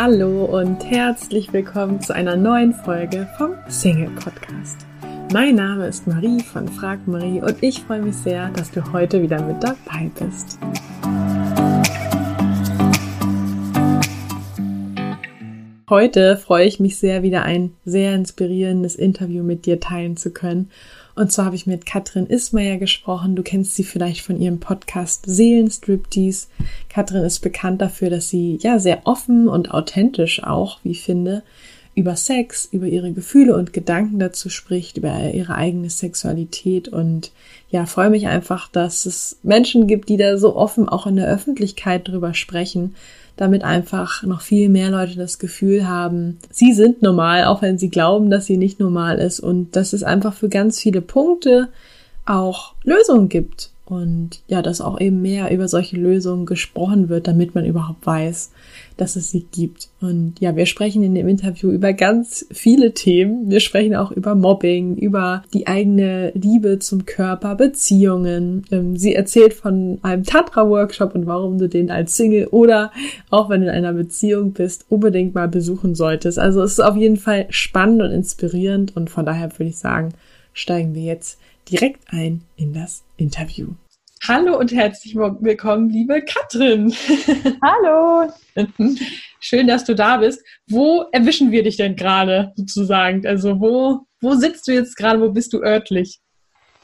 Hallo und herzlich willkommen zu einer neuen Folge vom Single Podcast. Mein Name ist Marie von Frag Marie und ich freue mich sehr, dass du heute wieder mit dabei bist. Heute freue ich mich sehr, wieder ein sehr inspirierendes Interview mit dir teilen zu können. Und zwar habe ich mit Katrin Ismayer gesprochen. Du kennst sie vielleicht von ihrem Podcast Seelenstriptease. Katrin ist bekannt dafür, dass sie ja sehr offen und authentisch auch, wie ich finde, über Sex, über ihre Gefühle und Gedanken dazu spricht, über ihre eigene Sexualität und ja, freue mich einfach, dass es Menschen gibt, die da so offen auch in der Öffentlichkeit drüber sprechen, damit einfach noch viel mehr Leute das Gefühl haben, sie sind normal, auch wenn sie glauben, dass sie nicht normal ist. Und dass es einfach für ganz viele Punkte auch Lösungen gibt. Und ja, dass auch eben mehr über solche Lösungen gesprochen wird, damit man überhaupt weiß, dass es sie gibt. Und ja, wir sprechen in dem Interview über ganz viele Themen. Wir sprechen auch über Mobbing, über die eigene Liebe zum Körper, Beziehungen. Ähm, sie erzählt von einem Tantra-Workshop und warum du den als Single oder auch wenn du in einer Beziehung bist, unbedingt mal besuchen solltest. Also es ist auf jeden Fall spannend und inspirierend und von daher würde ich sagen, steigen wir jetzt direkt ein in das Interview. Hallo und herzlich willkommen, liebe Katrin. Hallo. Schön, dass du da bist. Wo erwischen wir dich denn gerade sozusagen? Also wo, wo sitzt du jetzt gerade? Wo bist du örtlich?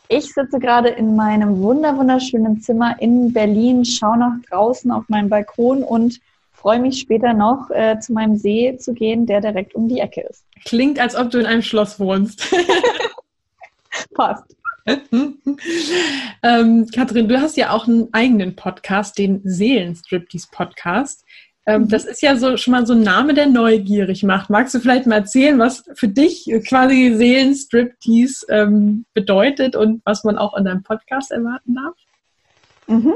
Ich sitze gerade in meinem wunder wunderschönen Zimmer in Berlin, schaue nach draußen auf meinen Balkon und freue mich später noch äh, zu meinem See zu gehen, der direkt um die Ecke ist. Klingt, als ob du in einem Schloss wohnst. Passt. ähm, Katrin, du hast ja auch einen eigenen Podcast, den Seelenstriptease Podcast. Ähm, mhm. Das ist ja so schon mal so ein Name, der neugierig macht. Magst du vielleicht mal erzählen, was für dich quasi Seelenstriptease ähm, bedeutet und was man auch in deinem Podcast erwarten darf? Mhm.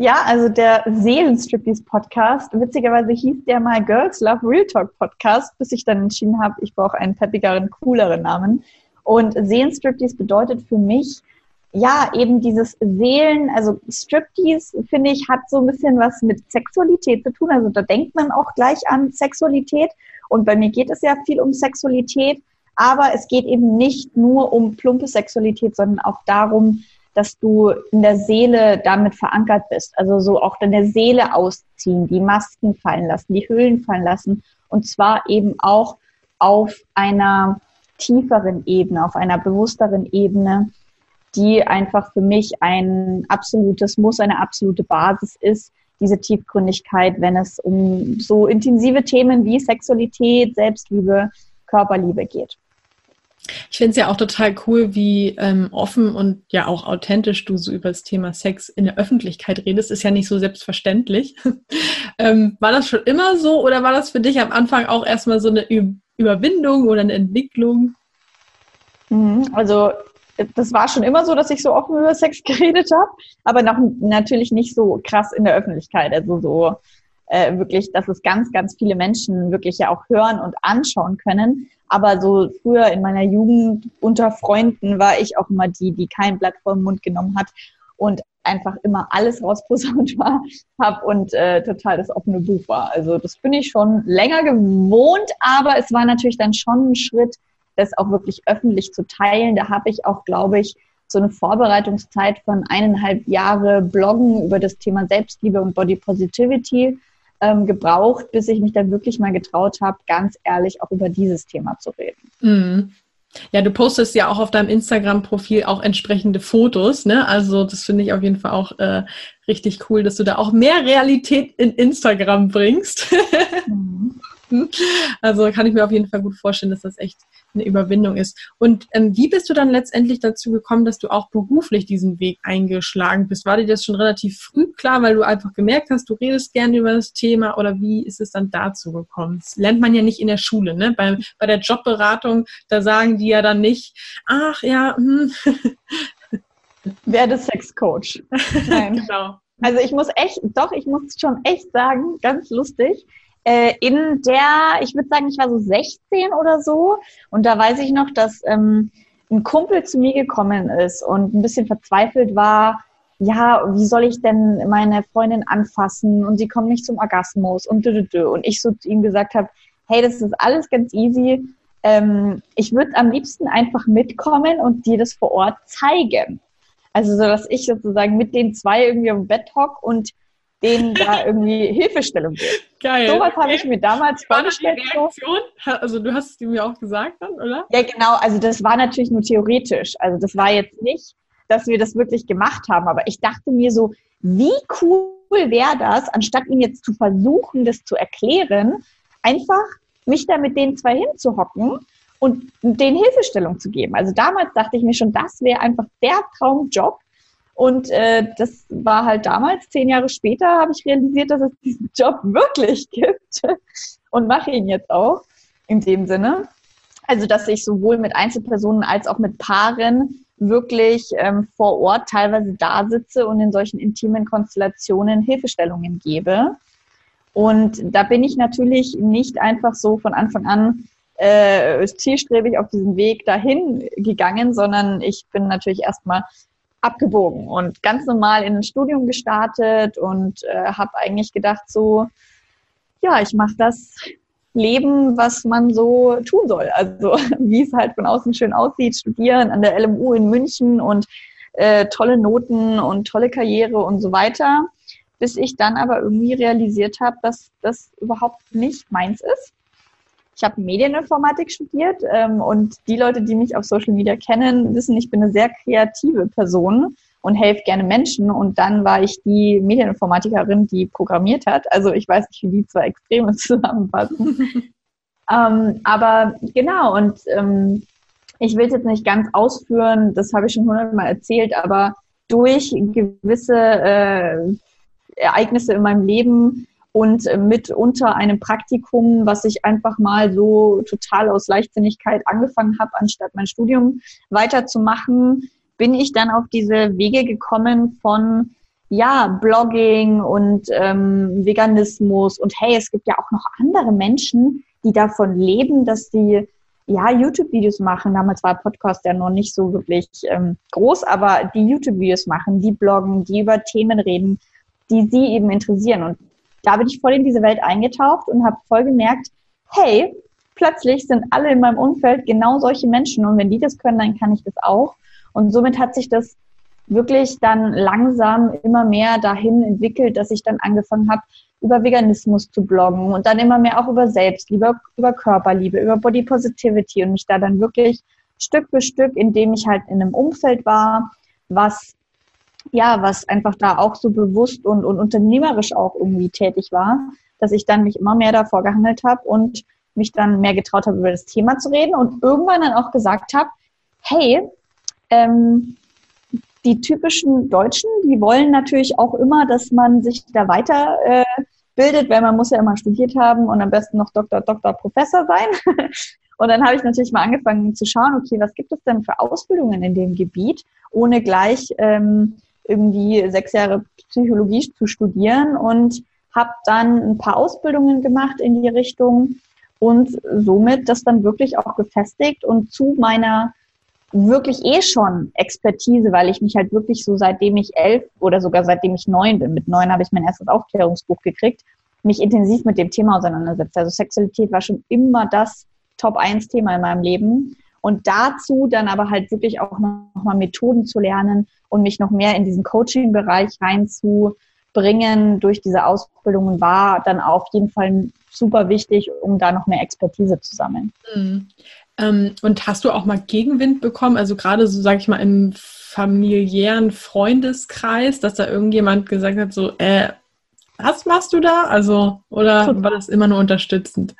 Ja, also der Seelenstriptease Podcast, witzigerweise hieß der mal Girls Love Real Talk Podcast, bis ich dann entschieden habe, ich brauche einen peppigeren, cooleren Namen. Und Seelenstriptease bedeutet für mich, ja, eben dieses Seelen, also Striptease, finde ich, hat so ein bisschen was mit Sexualität zu tun. Also da denkt man auch gleich an Sexualität. Und bei mir geht es ja viel um Sexualität. Aber es geht eben nicht nur um plumpe Sexualität, sondern auch darum, dass du in der Seele damit verankert bist. Also so auch deine Seele ausziehen, die Masken fallen lassen, die Hüllen fallen lassen. Und zwar eben auch auf einer tieferen Ebene, auf einer bewussteren Ebene, die einfach für mich ein absolutes Muss, eine absolute Basis ist, diese Tiefgründigkeit, wenn es um so intensive Themen wie Sexualität, Selbstliebe, Körperliebe geht. Ich finde es ja auch total cool, wie ähm, offen und ja auch authentisch du so über das Thema Sex in der Öffentlichkeit redest. Ist ja nicht so selbstverständlich. ähm, war das schon immer so oder war das für dich am Anfang auch erstmal so eine Überwindung oder eine Entwicklung? Mhm, also das war schon immer so, dass ich so offen über Sex geredet habe, aber noch natürlich nicht so krass in der Öffentlichkeit. Also so äh, wirklich, dass es ganz, ganz viele Menschen wirklich ja auch hören und anschauen können. Aber so früher in meiner Jugend unter Freunden war ich auch immer die, die kein Blatt vor den Mund genommen hat und einfach immer alles rausposaunt habe und äh, total das offene Buch war. Also das bin ich schon länger gewohnt, aber es war natürlich dann schon ein Schritt, das auch wirklich öffentlich zu teilen. Da habe ich auch, glaube ich, so eine Vorbereitungszeit von eineinhalb Jahre Bloggen über das Thema Selbstliebe und Body Positivity ähm, gebraucht, bis ich mich dann wirklich mal getraut habe, ganz ehrlich auch über dieses Thema zu reden. Mhm. Ja, du postest ja auch auf deinem Instagram-Profil auch entsprechende Fotos, ne? Also das finde ich auf jeden Fall auch äh, richtig cool, dass du da auch mehr Realität in Instagram bringst. mhm. Also kann ich mir auf jeden Fall gut vorstellen, dass das echt eine Überwindung ist. Und ähm, wie bist du dann letztendlich dazu gekommen, dass du auch beruflich diesen Weg eingeschlagen bist? War dir das schon relativ früh klar, weil du einfach gemerkt hast, du redest gerne über das Thema oder wie ist es dann dazu gekommen? Das lernt man ja nicht in der Schule, ne? Bei, bei der Jobberatung, da sagen die ja dann nicht, ach ja, hm. Werde Sexcoach. Nein. genau. Also ich muss echt, doch, ich muss schon echt sagen, ganz lustig äh, in der, ich würde sagen, ich war so 16 oder so. Und da weiß ich noch, dass ähm, ein Kumpel zu mir gekommen ist und ein bisschen verzweifelt war, ja, wie soll ich denn meine Freundin anfassen und sie kommt nicht zum Orgasmus und dü, dü, dü. und ich so zu ihm gesagt habe, hey, das ist alles ganz easy. Ähm, ich würde am liebsten einfach mitkommen und dir das vor Ort zeigen. Also so, dass ich sozusagen mit den zwei irgendwie am Bett hock und denen da irgendwie Hilfestellung gibt. Geil. So was habe ich mir damals vorgestellt. Reaktion? Also du hast es mir auch gesagt dann, oder? Ja, genau. Also das war natürlich nur theoretisch. Also das war jetzt nicht, dass wir das wirklich gemacht haben. Aber ich dachte mir so, wie cool wäre das, anstatt ihnen jetzt zu versuchen, das zu erklären, einfach mich da mit den zwei hinzuhocken und denen Hilfestellung zu geben. Also damals dachte ich mir schon, das wäre einfach der Traumjob. Und äh, das war halt damals, zehn Jahre später, habe ich realisiert, dass es diesen Job wirklich gibt und mache ihn jetzt auch in dem Sinne. Also, dass ich sowohl mit Einzelpersonen als auch mit Paaren wirklich ähm, vor Ort teilweise da sitze und in solchen intimen Konstellationen Hilfestellungen gebe. Und da bin ich natürlich nicht einfach so von Anfang an äh, zielstrebig auf diesem Weg dahin gegangen, sondern ich bin natürlich erstmal abgebogen und ganz normal in ein Studium gestartet und äh, habe eigentlich gedacht so, ja, ich mache das Leben, was man so tun soll. Also wie es halt von außen schön aussieht, studieren an der LMU in München und äh, tolle Noten und tolle Karriere und so weiter, bis ich dann aber irgendwie realisiert habe, dass das überhaupt nicht meins ist ich habe Medieninformatik studiert ähm, und die Leute, die mich auf Social Media kennen, wissen, ich bin eine sehr kreative Person und helfe gerne Menschen. Und dann war ich die Medieninformatikerin, die programmiert hat. Also ich weiß nicht, wie die zwei Extreme zusammenpassen. ähm, aber genau, und ähm, ich will es jetzt nicht ganz ausführen, das habe ich schon hundertmal erzählt, aber durch gewisse äh, Ereignisse in meinem Leben und äh, mit unter einem Praktikum, was ich einfach mal so total aus Leichtsinnigkeit angefangen habe, anstatt mein Studium weiterzumachen, bin ich dann auf diese Wege gekommen von ja, Blogging und ähm, Veganismus und hey, es gibt ja auch noch andere Menschen, die davon leben, dass sie ja YouTube-Videos machen. Damals war Podcast ja noch nicht so wirklich ähm, groß, aber die YouTube-Videos machen, die bloggen, die über Themen reden, die sie eben interessieren. Und da bin ich voll in diese Welt eingetaucht und habe voll gemerkt, hey, plötzlich sind alle in meinem Umfeld genau solche Menschen und wenn die das können, dann kann ich das auch. Und somit hat sich das wirklich dann langsam immer mehr dahin entwickelt, dass ich dann angefangen habe, über Veganismus zu bloggen und dann immer mehr auch über Selbstliebe, über Körperliebe, über Body Positivity und mich da dann wirklich Stück für Stück, indem ich halt in einem Umfeld war, was ja, was einfach da auch so bewusst und, und unternehmerisch auch irgendwie tätig war, dass ich dann mich immer mehr davor gehandelt habe und mich dann mehr getraut habe, über das Thema zu reden und irgendwann dann auch gesagt habe, hey, ähm, die typischen Deutschen, die wollen natürlich auch immer, dass man sich da weiter äh, bildet, weil man muss ja immer studiert haben und am besten noch Doktor, Doktor, Professor sein. und dann habe ich natürlich mal angefangen zu schauen, okay, was gibt es denn für Ausbildungen in dem Gebiet, ohne gleich ähm, irgendwie sechs Jahre Psychologie zu studieren und habe dann ein paar Ausbildungen gemacht in die Richtung und somit das dann wirklich auch gefestigt und zu meiner wirklich eh schon Expertise, weil ich mich halt wirklich so seitdem ich elf oder sogar seitdem ich neun bin, mit neun habe ich mein erstes Aufklärungsbuch gekriegt, mich intensiv mit dem Thema auseinandersetzt. Also Sexualität war schon immer das Top-1-Thema in meinem Leben. Und dazu dann aber halt wirklich auch nochmal Methoden zu lernen und mich noch mehr in diesen Coaching-Bereich reinzubringen durch diese Ausbildungen war dann auf jeden Fall super wichtig, um da noch mehr Expertise zu sammeln. Mhm. Ähm, und hast du auch mal Gegenwind bekommen? Also gerade so, sag ich mal, im familiären Freundeskreis, dass da irgendjemand gesagt hat, so, äh, was machst du da? Also, oder war das immer nur unterstützend?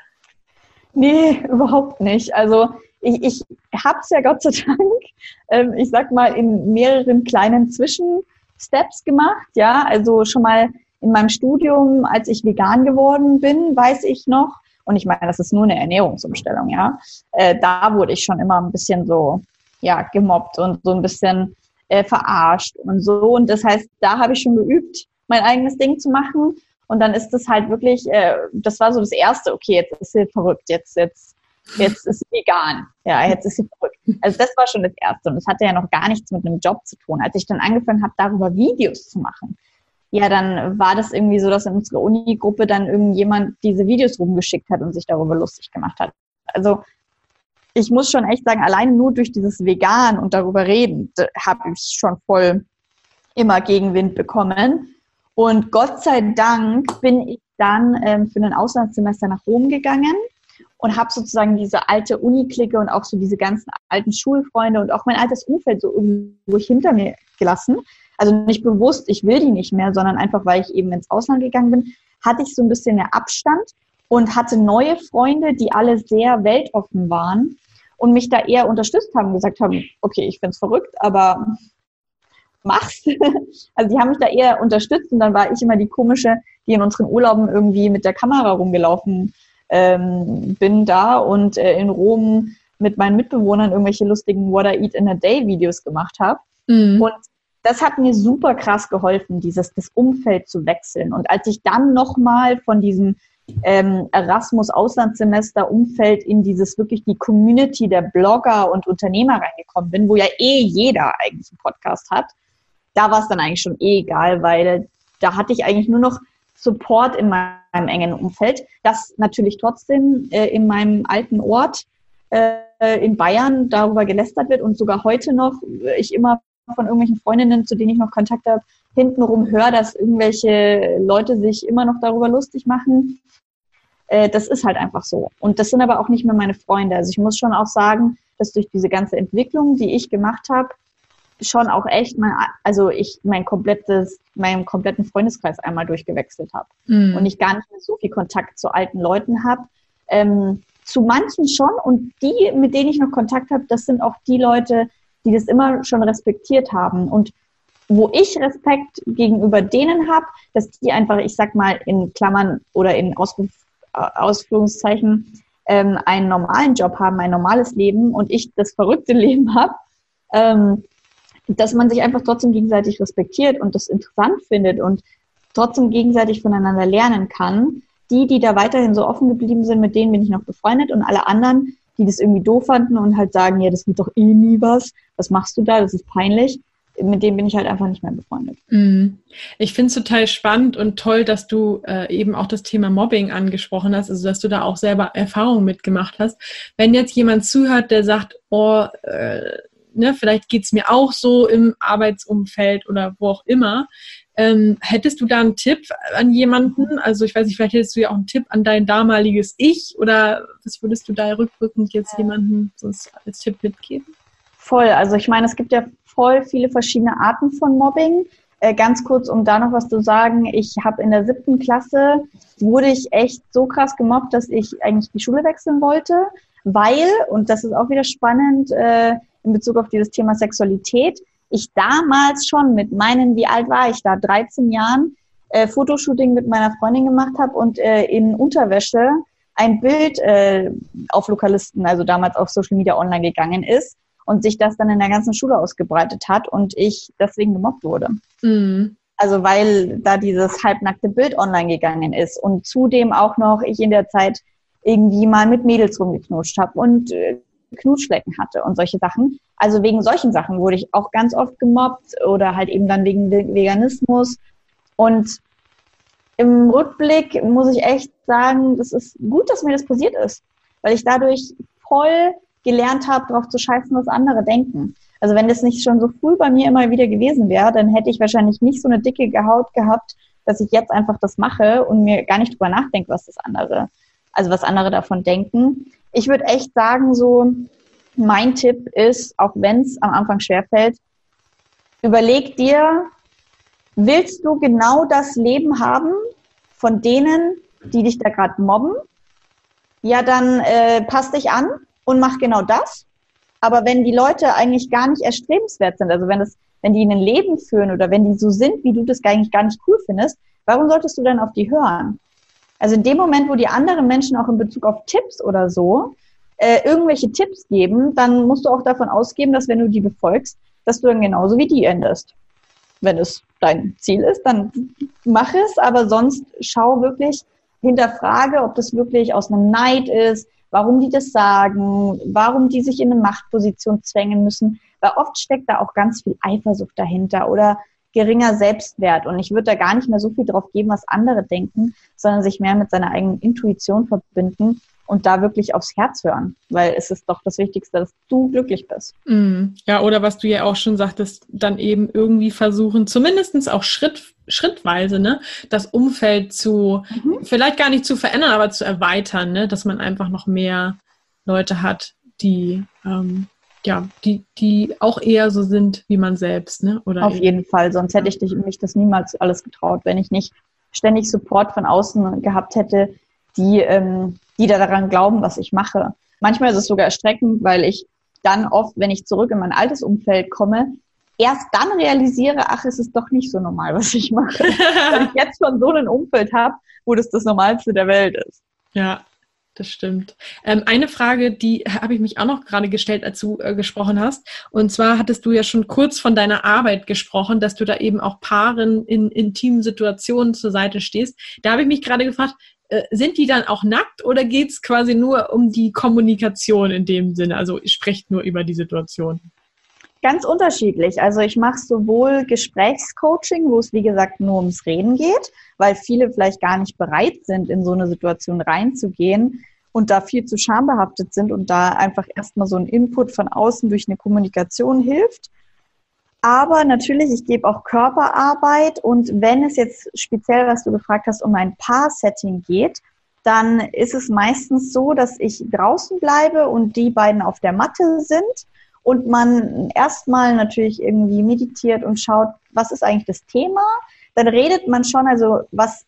Nee, überhaupt nicht. Also ich, ich habe es ja Gott sei Dank, ähm, ich sag mal, in mehreren kleinen Zwischensteps gemacht. Ja, also schon mal in meinem Studium, als ich vegan geworden bin, weiß ich noch, und ich meine, das ist nur eine Ernährungsumstellung, ja, äh, da wurde ich schon immer ein bisschen so, ja, gemobbt und so ein bisschen äh, verarscht und so. Und das heißt, da habe ich schon geübt, mein eigenes Ding zu machen. Und dann ist das halt wirklich, äh, das war so das Erste, okay, jetzt ist sie verrückt, jetzt, jetzt jetzt ist vegan. Ja, jetzt ist sie verrückt. Also das war schon das Erste. Und das hatte ja noch gar nichts mit einem Job zu tun. Als ich dann angefangen habe, darüber Videos zu machen, ja, dann war das irgendwie so, dass in unserer Uni-Gruppe dann irgendjemand diese Videos rumgeschickt hat und sich darüber lustig gemacht hat. Also ich muss schon echt sagen, allein nur durch dieses Vegan und darüber reden, habe ich schon voll immer Gegenwind bekommen. Und Gott sei Dank bin ich dann ähm, für ein Auslandssemester nach Rom gegangen und habe sozusagen diese alte Uni-Clique und auch so diese ganzen alten Schulfreunde und auch mein altes Umfeld so irgendwo hinter mir gelassen. Also nicht bewusst, ich will die nicht mehr, sondern einfach, weil ich eben ins Ausland gegangen bin, hatte ich so ein bisschen mehr Abstand und hatte neue Freunde, die alle sehr weltoffen waren und mich da eher unterstützt haben, gesagt haben, okay, ich find's verrückt, aber mach's. Also die haben mich da eher unterstützt und dann war ich immer die komische, die in unseren Urlauben irgendwie mit der Kamera rumgelaufen ähm, bin da und äh, in Rom mit meinen Mitbewohnern irgendwelche lustigen What I Eat in a Day Videos gemacht habe. Mhm. Und das hat mir super krass geholfen, dieses das Umfeld zu wechseln. Und als ich dann nochmal von diesem ähm, Erasmus-Auslandssemester-Umfeld in dieses wirklich die Community der Blogger und Unternehmer reingekommen bin, wo ja eh jeder eigentlich einen Podcast hat, da war es dann eigentlich schon eh egal, weil da hatte ich eigentlich nur noch Support in meinem engen Umfeld, das natürlich trotzdem äh, in meinem alten Ort äh, in Bayern darüber gelästert wird und sogar heute noch äh, ich immer von irgendwelchen Freundinnen, zu denen ich noch Kontakt habe, hintenrum höre, dass irgendwelche Leute sich immer noch darüber lustig machen. Äh, das ist halt einfach so. Und das sind aber auch nicht mehr meine Freunde. Also ich muss schon auch sagen, dass durch diese ganze Entwicklung, die ich gemacht habe, schon auch echt mein, also ich mein komplettes, meinen kompletten Freundeskreis einmal durchgewechselt habe mm. und ich gar nicht mehr so viel Kontakt zu alten Leuten habe. Ähm, zu manchen schon und die, mit denen ich noch Kontakt habe, das sind auch die Leute, die das immer schon respektiert haben und wo ich Respekt gegenüber denen habe, dass die einfach, ich sag mal in Klammern oder in Ausruf, Ausführungszeichen ähm, einen normalen Job haben, ein normales Leben und ich das verrückte Leben habe. Ähm, dass man sich einfach trotzdem gegenseitig respektiert und das interessant findet und trotzdem gegenseitig voneinander lernen kann. Die, die da weiterhin so offen geblieben sind, mit denen bin ich noch befreundet und alle anderen, die das irgendwie doof fanden und halt sagen, ja, das wird doch eh nie was, was machst du da, das ist peinlich, mit denen bin ich halt einfach nicht mehr befreundet. Mhm. Ich finde es total spannend und toll, dass du äh, eben auch das Thema Mobbing angesprochen hast, also dass du da auch selber Erfahrungen mitgemacht hast. Wenn jetzt jemand zuhört, der sagt, oh, äh, ne, vielleicht geht es mir auch so im Arbeitsumfeld oder wo auch immer. Ähm, hättest du da einen Tipp an jemanden? Also ich weiß nicht, vielleicht hättest du ja auch einen Tipp an dein damaliges Ich oder was würdest du da rückwirkend jetzt jemandem sonst als Tipp mitgeben? Voll, also ich meine, es gibt ja voll viele verschiedene Arten von Mobbing. Äh, ganz kurz, um da noch was zu sagen, ich habe in der siebten Klasse, wurde ich echt so krass gemobbt, dass ich eigentlich die Schule wechseln wollte, weil, und das ist auch wieder spannend, äh, in Bezug auf dieses Thema Sexualität, ich damals schon mit meinen, wie alt war ich da, 13 Jahren, äh, Fotoshooting mit meiner Freundin gemacht habe und äh, in Unterwäsche ein Bild äh, auf Lokalisten, also damals auf Social Media online gegangen ist und sich das dann in der ganzen Schule ausgebreitet hat und ich deswegen gemobbt wurde. Mhm. Also weil da dieses halbnackte Bild online gegangen ist und zudem auch noch ich in der Zeit irgendwie mal mit Mädels rumgeknutscht habe und äh, Knutschflecken hatte und solche Sachen. Also wegen solchen Sachen wurde ich auch ganz oft gemobbt oder halt eben dann wegen Veganismus. Und im Rückblick muss ich echt sagen, das ist gut, dass mir das passiert ist, weil ich dadurch voll gelernt habe, darauf zu scheißen, was andere denken. Also wenn das nicht schon so früh bei mir immer wieder gewesen wäre, dann hätte ich wahrscheinlich nicht so eine dicke Haut gehabt, dass ich jetzt einfach das mache und mir gar nicht drüber nachdenke, was das andere, also was andere davon denken ich würde echt sagen, so mein Tipp ist, auch wenn es am Anfang schwerfällt, überleg dir, willst du genau das Leben haben von denen, die dich da gerade mobben? Ja, dann äh, pass dich an und mach genau das. Aber wenn die Leute eigentlich gar nicht erstrebenswert sind, also wenn das, wenn die ein Leben führen oder wenn die so sind, wie du das eigentlich gar nicht cool findest, warum solltest du dann auf die hören? Also in dem Moment, wo die anderen Menschen auch in Bezug auf Tipps oder so äh, irgendwelche Tipps geben, dann musst du auch davon ausgehen, dass wenn du die befolgst, dass du dann genauso wie die endest. Wenn es dein Ziel ist, dann mach es, aber sonst schau wirklich, hinterfrage, ob das wirklich aus einem Neid ist, warum die das sagen, warum die sich in eine Machtposition zwängen müssen, weil oft steckt da auch ganz viel Eifersucht dahinter oder geringer Selbstwert. Und ich würde da gar nicht mehr so viel drauf geben, was andere denken, sondern sich mehr mit seiner eigenen Intuition verbinden und da wirklich aufs Herz hören, weil es ist doch das Wichtigste, dass du glücklich bist. Mm, ja, oder was du ja auch schon sagtest, dann eben irgendwie versuchen, zumindest auch Schritt, schrittweise, ne, das Umfeld zu, mhm. vielleicht gar nicht zu verändern, aber zu erweitern, ne, dass man einfach noch mehr Leute hat, die ähm, ja, die, die auch eher so sind wie man selbst, ne? Oder Auf jeden Fall, sonst hätte ich mich das niemals alles getraut, wenn ich nicht ständig Support von außen gehabt hätte, die, ähm, die da daran glauben, was ich mache. Manchmal ist es sogar erschreckend, weil ich dann oft, wenn ich zurück in mein altes Umfeld komme, erst dann realisiere, ach, es ist doch nicht so normal, was ich mache. weil ich jetzt schon so ein Umfeld habe, wo das das Normalste der Welt ist. Ja, das stimmt. Ähm, eine Frage, die habe ich mich auch noch gerade gestellt, als du äh, gesprochen hast. Und zwar hattest du ja schon kurz von deiner Arbeit gesprochen, dass du da eben auch Paaren in intimen Situationen zur Seite stehst. Da habe ich mich gerade gefragt, äh, sind die dann auch nackt oder geht es quasi nur um die Kommunikation in dem Sinne? Also sprecht nur über die Situation. Ganz unterschiedlich. Also ich mache sowohl Gesprächscoaching, wo es wie gesagt nur ums Reden geht, weil viele vielleicht gar nicht bereit sind, in so eine Situation reinzugehen und da viel zu schambehaftet sind und da einfach erstmal so ein Input von außen durch eine Kommunikation hilft. Aber natürlich, ich gebe auch Körperarbeit und wenn es jetzt speziell, was du gefragt hast, um ein Paar-Setting geht, dann ist es meistens so, dass ich draußen bleibe und die beiden auf der Matte sind und man erstmal natürlich irgendwie meditiert und schaut, was ist eigentlich das Thema. Dann redet man schon, also was,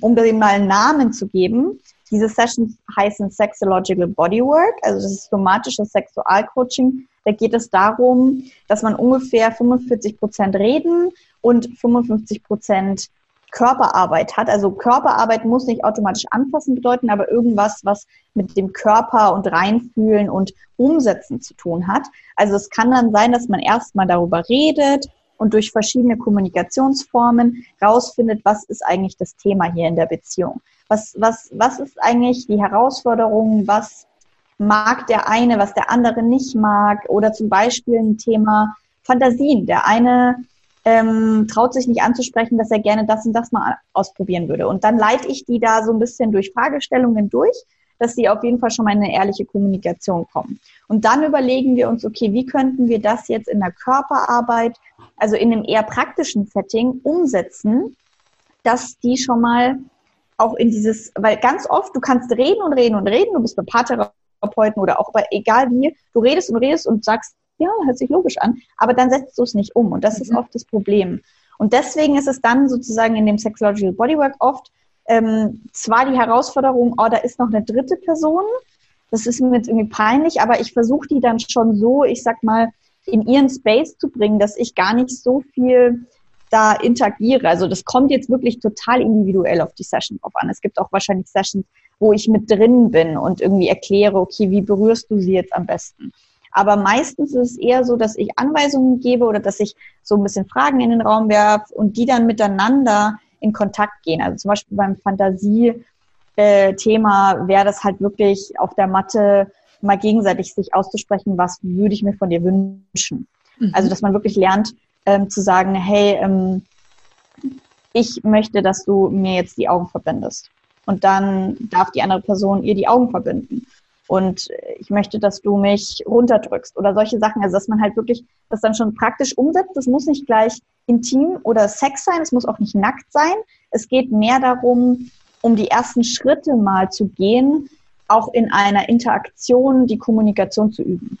um dem mal einen Namen zu geben. Diese Sessions heißen Sexological Bodywork, also das ist somatisches Sexualcoaching. Da geht es darum, dass man ungefähr 45 Prozent reden und 55 Prozent Körperarbeit hat. Also Körperarbeit muss nicht automatisch anfassen bedeuten, aber irgendwas, was mit dem Körper und reinfühlen und umsetzen zu tun hat. Also es kann dann sein, dass man erstmal darüber redet und durch verschiedene Kommunikationsformen rausfindet, was ist eigentlich das Thema hier in der Beziehung. Was, was, was ist eigentlich die Herausforderung? Was mag der eine, was der andere nicht mag? Oder zum Beispiel ein Thema Fantasien. Der eine ähm, traut sich nicht anzusprechen, dass er gerne das und das mal ausprobieren würde. Und dann leite ich die da so ein bisschen durch Fragestellungen durch, dass sie auf jeden Fall schon mal in eine ehrliche Kommunikation kommen. Und dann überlegen wir uns, okay, wie könnten wir das jetzt in der Körperarbeit, also in einem eher praktischen Setting umsetzen, dass die schon mal auch in dieses, weil ganz oft, du kannst reden und reden und reden, du bist bei Paartherapeuten oder auch bei egal wie, du redest und redest und sagst ja, hört sich logisch an, aber dann setzt du es nicht um und das mhm. ist oft das Problem. Und deswegen ist es dann sozusagen in dem Sexological Bodywork oft ähm, zwar die Herausforderung, oh, da ist noch eine dritte Person, das ist mir jetzt irgendwie peinlich, aber ich versuche die dann schon so, ich sag mal, in ihren Space zu bringen, dass ich gar nicht so viel da interagiere. Also das kommt jetzt wirklich total individuell auf die Session drauf an. Es gibt auch wahrscheinlich Sessions, wo ich mit drin bin und irgendwie erkläre, okay, wie berührst du sie jetzt am besten? Aber meistens ist es eher so, dass ich Anweisungen gebe oder dass ich so ein bisschen Fragen in den Raum werfe und die dann miteinander in Kontakt gehen. Also zum Beispiel beim Fantasie-Thema äh, wäre das halt wirklich auf der Matte mal gegenseitig sich auszusprechen, was würde ich mir von dir wünschen. Mhm. Also dass man wirklich lernt ähm, zu sagen, hey, ähm, ich möchte, dass du mir jetzt die Augen verbindest. Und dann darf die andere Person ihr die Augen verbinden und ich möchte, dass du mich runterdrückst oder solche Sachen. Also dass man halt wirklich das dann schon praktisch umsetzt. Das muss nicht gleich intim oder Sex sein, es muss auch nicht nackt sein. Es geht mehr darum, um die ersten Schritte mal zu gehen, auch in einer Interaktion die Kommunikation zu üben.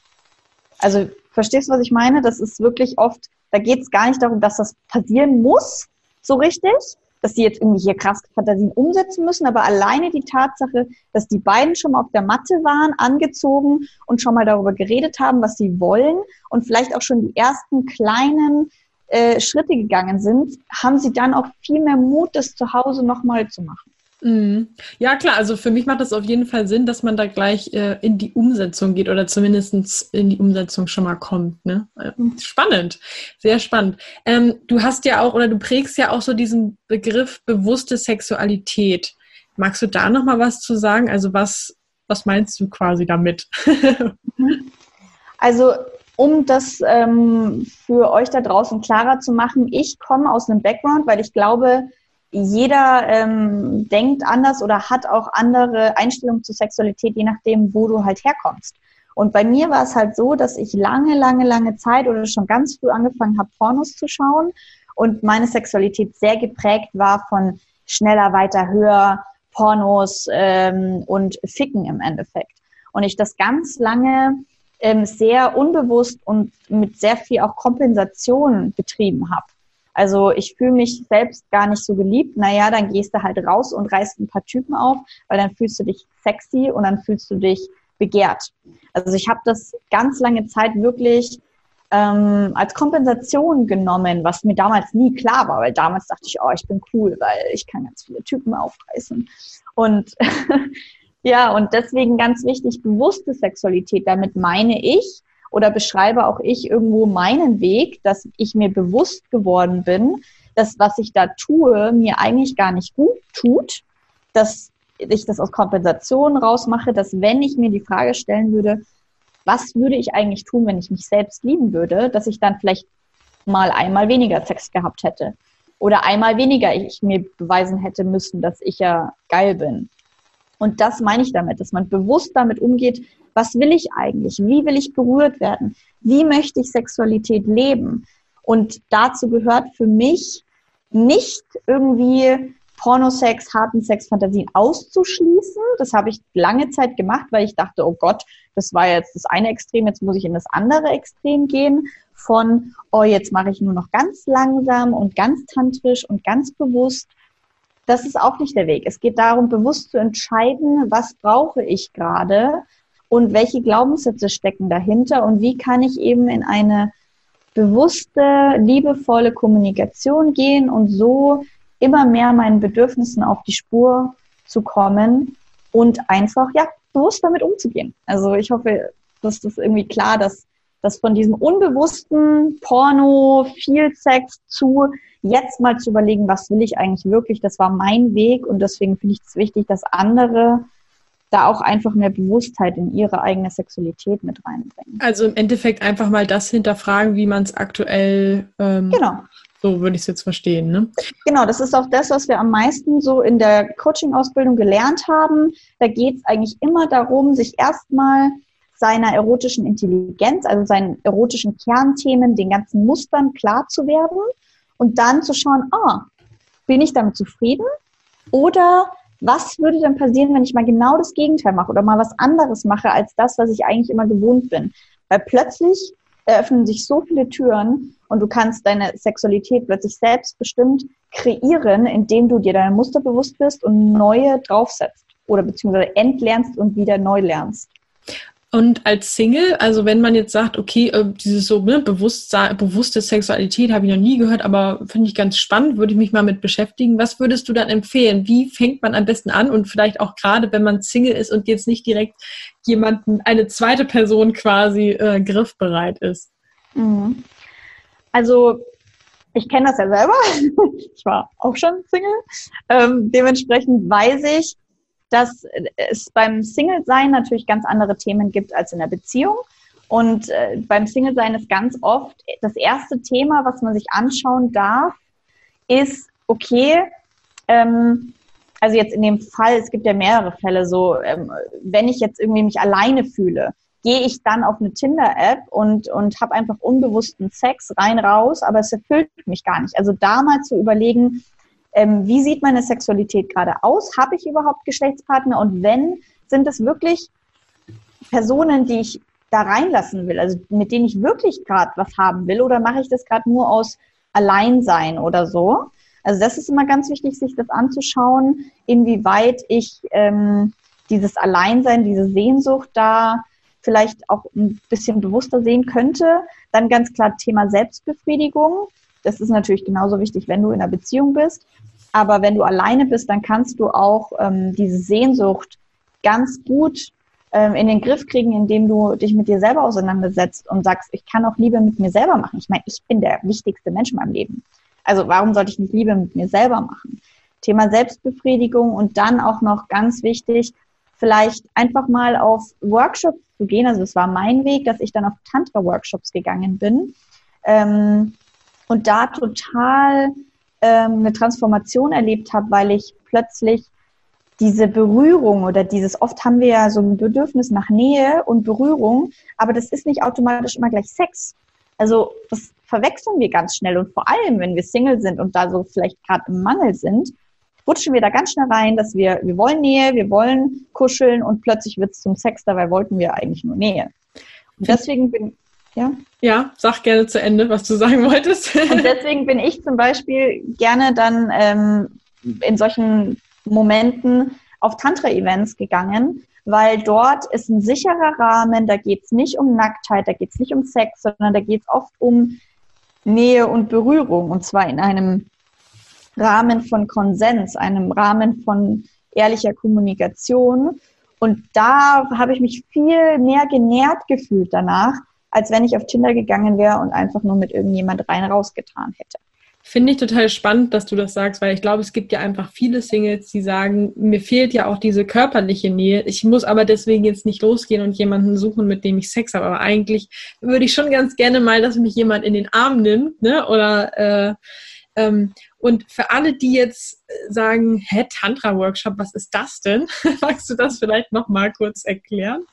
Also verstehst du, was ich meine? Das ist wirklich oft, da geht es gar nicht darum, dass das passieren muss, so richtig, dass die jetzt irgendwie hier krass Fantasien umsetzen müssen, aber alleine die Tatsache, dass die beiden schon mal auf der Matte waren, angezogen und schon mal darüber geredet haben, was sie wollen und vielleicht auch schon die ersten kleinen äh, Schritte gegangen sind, haben sie dann auch viel mehr Mut, das zu Hause nochmal zu machen. Mhm. Ja, klar, also für mich macht das auf jeden Fall Sinn, dass man da gleich äh, in die Umsetzung geht oder zumindest in die Umsetzung schon mal kommt. Ne? Äh, spannend, sehr spannend. Ähm, du hast ja auch oder du prägst ja auch so diesen Begriff bewusste Sexualität. Magst du da nochmal was zu sagen? Also was was meinst du quasi damit? also um das ähm, für euch da draußen klarer zu machen, ich komme aus einem Background, weil ich glaube, jeder ähm, denkt anders oder hat auch andere Einstellungen zur Sexualität, je nachdem, wo du halt herkommst. Und bei mir war es halt so, dass ich lange, lange, lange Zeit oder schon ganz früh angefangen habe, Pornos zu schauen und meine Sexualität sehr geprägt war von schneller, weiter, höher, Pornos ähm, und Ficken im Endeffekt. Und ich das ganz lange ähm, sehr unbewusst und mit sehr viel auch Kompensation betrieben habe. Also ich fühle mich selbst gar nicht so geliebt. Naja, dann gehst du halt raus und reißt ein paar Typen auf, weil dann fühlst du dich sexy und dann fühlst du dich begehrt. Also ich habe das ganz lange Zeit wirklich ähm, als Kompensation genommen, was mir damals nie klar war, weil damals dachte ich, oh, ich bin cool, weil ich kann ganz viele Typen aufreißen. Und ja, und deswegen ganz wichtig, bewusste Sexualität. Damit meine ich oder beschreibe auch ich irgendwo meinen Weg, dass ich mir bewusst geworden bin, dass was ich da tue, mir eigentlich gar nicht gut tut, dass ich das aus Kompensation rausmache, dass wenn ich mir die Frage stellen würde, was würde ich eigentlich tun, wenn ich mich selbst lieben würde, dass ich dann vielleicht mal einmal weniger Sex gehabt hätte oder einmal weniger ich mir beweisen hätte müssen, dass ich ja geil bin. Und das meine ich damit, dass man bewusst damit umgeht, was will ich eigentlich? Wie will ich berührt werden? Wie möchte ich Sexualität leben? Und dazu gehört für mich nicht irgendwie Pornosex, harten Sexfantasien auszuschließen. Das habe ich lange Zeit gemacht, weil ich dachte, oh Gott, das war jetzt das eine Extrem, jetzt muss ich in das andere Extrem gehen. Von, oh, jetzt mache ich nur noch ganz langsam und ganz tantrisch und ganz bewusst. Das ist auch nicht der Weg. Es geht darum, bewusst zu entscheiden, was brauche ich gerade und welche Glaubenssätze stecken dahinter und wie kann ich eben in eine bewusste, liebevolle Kommunikation gehen und so immer mehr meinen Bedürfnissen auf die Spur zu kommen und einfach, ja, bewusst damit umzugehen. Also ich hoffe, dass das irgendwie klar, dass dass von diesem unbewussten Porno, viel Sex zu jetzt mal zu überlegen, was will ich eigentlich wirklich, das war mein Weg und deswegen finde ich es wichtig, dass andere da auch einfach mehr Bewusstheit in ihre eigene Sexualität mit reinbringen. Also im Endeffekt einfach mal das hinterfragen, wie man es aktuell ähm, genau. So würde ich es jetzt verstehen, ne? Genau, das ist auch das, was wir am meisten so in der Coaching-Ausbildung gelernt haben. Da geht es eigentlich immer darum, sich erstmal seiner erotischen Intelligenz, also seinen erotischen Kernthemen, den ganzen Mustern klar zu werden und dann zu schauen, ah, bin ich damit zufrieden? Oder was würde denn passieren, wenn ich mal genau das Gegenteil mache oder mal was anderes mache als das, was ich eigentlich immer gewohnt bin? Weil plötzlich eröffnen sich so viele Türen und du kannst deine Sexualität plötzlich selbstbestimmt kreieren, indem du dir deine Muster bewusst bist und neue draufsetzt oder beziehungsweise entlernst und wieder neu lernst. Und als Single, also wenn man jetzt sagt, okay, äh, dieses so ne, bewusste, bewusste Sexualität habe ich noch nie gehört, aber finde ich ganz spannend, würde ich mich mal mit beschäftigen. Was würdest du dann empfehlen? Wie fängt man am besten an? Und vielleicht auch gerade, wenn man Single ist und jetzt nicht direkt jemanden, eine zweite Person quasi äh, griffbereit ist. Mhm. Also ich kenne das ja selber. ich war auch schon Single. Ähm, dementsprechend weiß ich, dass es beim Single-Sein natürlich ganz andere Themen gibt als in der Beziehung. Und äh, beim Single-Sein ist ganz oft das erste Thema, was man sich anschauen darf, ist, okay, ähm, also jetzt in dem Fall, es gibt ja mehrere Fälle so, ähm, wenn ich jetzt irgendwie mich alleine fühle, gehe ich dann auf eine Tinder-App und, und habe einfach unbewussten Sex rein raus, aber es erfüllt mich gar nicht. Also da mal zu überlegen, ähm, wie sieht meine Sexualität gerade aus? Habe ich überhaupt Geschlechtspartner? Und wenn, sind es wirklich Personen, die ich da reinlassen will, also mit denen ich wirklich gerade was haben will, oder mache ich das gerade nur aus Alleinsein oder so? Also das ist immer ganz wichtig, sich das anzuschauen, inwieweit ich ähm, dieses Alleinsein, diese Sehnsucht da vielleicht auch ein bisschen bewusster sehen könnte. Dann ganz klar Thema Selbstbefriedigung. Das ist natürlich genauso wichtig, wenn du in einer Beziehung bist. Aber wenn du alleine bist, dann kannst du auch ähm, diese Sehnsucht ganz gut ähm, in den Griff kriegen, indem du dich mit dir selber auseinandersetzt und sagst, ich kann auch Liebe mit mir selber machen. Ich meine, ich bin der wichtigste Mensch in meinem Leben. Also warum sollte ich nicht Liebe mit mir selber machen? Thema Selbstbefriedigung und dann auch noch ganz wichtig, vielleicht einfach mal auf Workshops zu gehen. Also es war mein Weg, dass ich dann auf Tantra-Workshops gegangen bin ähm, und da total ähm, eine Transformation erlebt habe, weil ich plötzlich diese Berührung oder dieses, oft haben wir ja so ein Bedürfnis nach Nähe und Berührung, aber das ist nicht automatisch immer gleich Sex. Also das verwechseln wir ganz schnell und vor allem, wenn wir Single sind und da so vielleicht gerade im Mangel sind, rutschen wir da ganz schnell rein, dass wir, wir wollen Nähe, wir wollen kuscheln und plötzlich wird es zum Sex, dabei wollten wir eigentlich nur Nähe. Und deswegen bin, ja? Ja, sag gerne zu Ende, was du sagen wolltest. Und deswegen bin ich zum Beispiel gerne dann ähm, in solchen Momenten auf Tantra-Events gegangen, weil dort ist ein sicherer Rahmen, da geht es nicht um Nacktheit, da geht es nicht um Sex, sondern da geht es oft um Nähe und Berührung und zwar in einem Rahmen von Konsens, einem Rahmen von ehrlicher Kommunikation. Und da habe ich mich viel mehr genährt gefühlt danach, als wenn ich auf Tinder gegangen wäre und einfach nur mit irgendjemand rein rausgetan hätte. Finde ich total spannend, dass du das sagst, weil ich glaube, es gibt ja einfach viele Singles, die sagen, mir fehlt ja auch diese körperliche Nähe. Ich muss aber deswegen jetzt nicht losgehen und jemanden suchen, mit dem ich Sex habe. Aber eigentlich würde ich schon ganz gerne mal, dass mich jemand in den Arm nimmt, ne? Oder äh, ähm, und für alle, die jetzt äh, sagen, hä, Tantra-Workshop, was ist das denn? Magst du das vielleicht noch mal kurz erklären?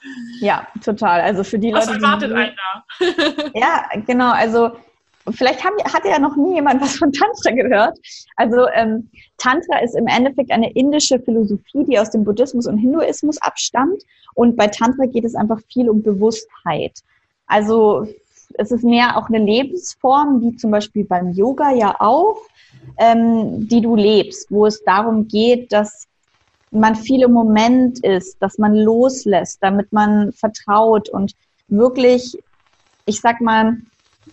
Ja, total. Also für die was Leute. Was erwartet einen da? ja, genau. Also vielleicht haben, hat ja noch nie jemand was von Tantra gehört. Also ähm, Tantra ist im Endeffekt eine indische Philosophie, die aus dem Buddhismus und Hinduismus abstammt. Und bei Tantra geht es einfach viel um Bewusstheit. Also es ist mehr auch eine Lebensform, wie zum Beispiel beim Yoga ja auch, ähm, die du lebst, wo es darum geht, dass man viel im Moment ist, dass man loslässt, damit man vertraut und wirklich, ich sag mal,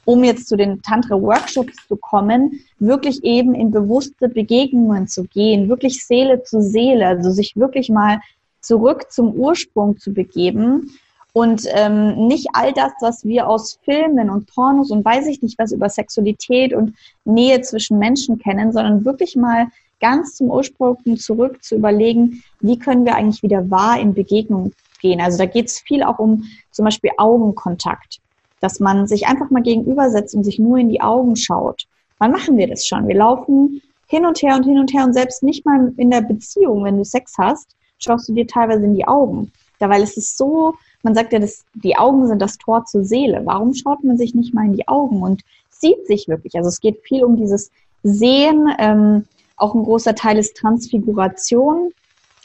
um jetzt zu den Tantra-Workshops zu kommen, wirklich eben in bewusste Begegnungen zu gehen, wirklich Seele zu Seele, also sich wirklich mal zurück zum Ursprung zu begeben und ähm, nicht all das, was wir aus Filmen und Pornos und weiß ich nicht was über Sexualität und Nähe zwischen Menschen kennen, sondern wirklich mal ganz zum Ursprung zurück zu überlegen, wie können wir eigentlich wieder wahr in Begegnung gehen. Also da geht es viel auch um zum Beispiel Augenkontakt, dass man sich einfach mal gegenübersetzt und sich nur in die Augen schaut. Wann machen wir das schon? Wir laufen hin und her und hin und her und selbst nicht mal in der Beziehung, wenn du Sex hast, schaust du dir teilweise in die Augen. Ja, weil es ist so man sagt ja, dass die Augen sind das Tor zur Seele. Warum schaut man sich nicht mal in die Augen und sieht sich wirklich? Also es geht viel um dieses Sehen. Ähm, auch ein großer Teil ist Transfiguration,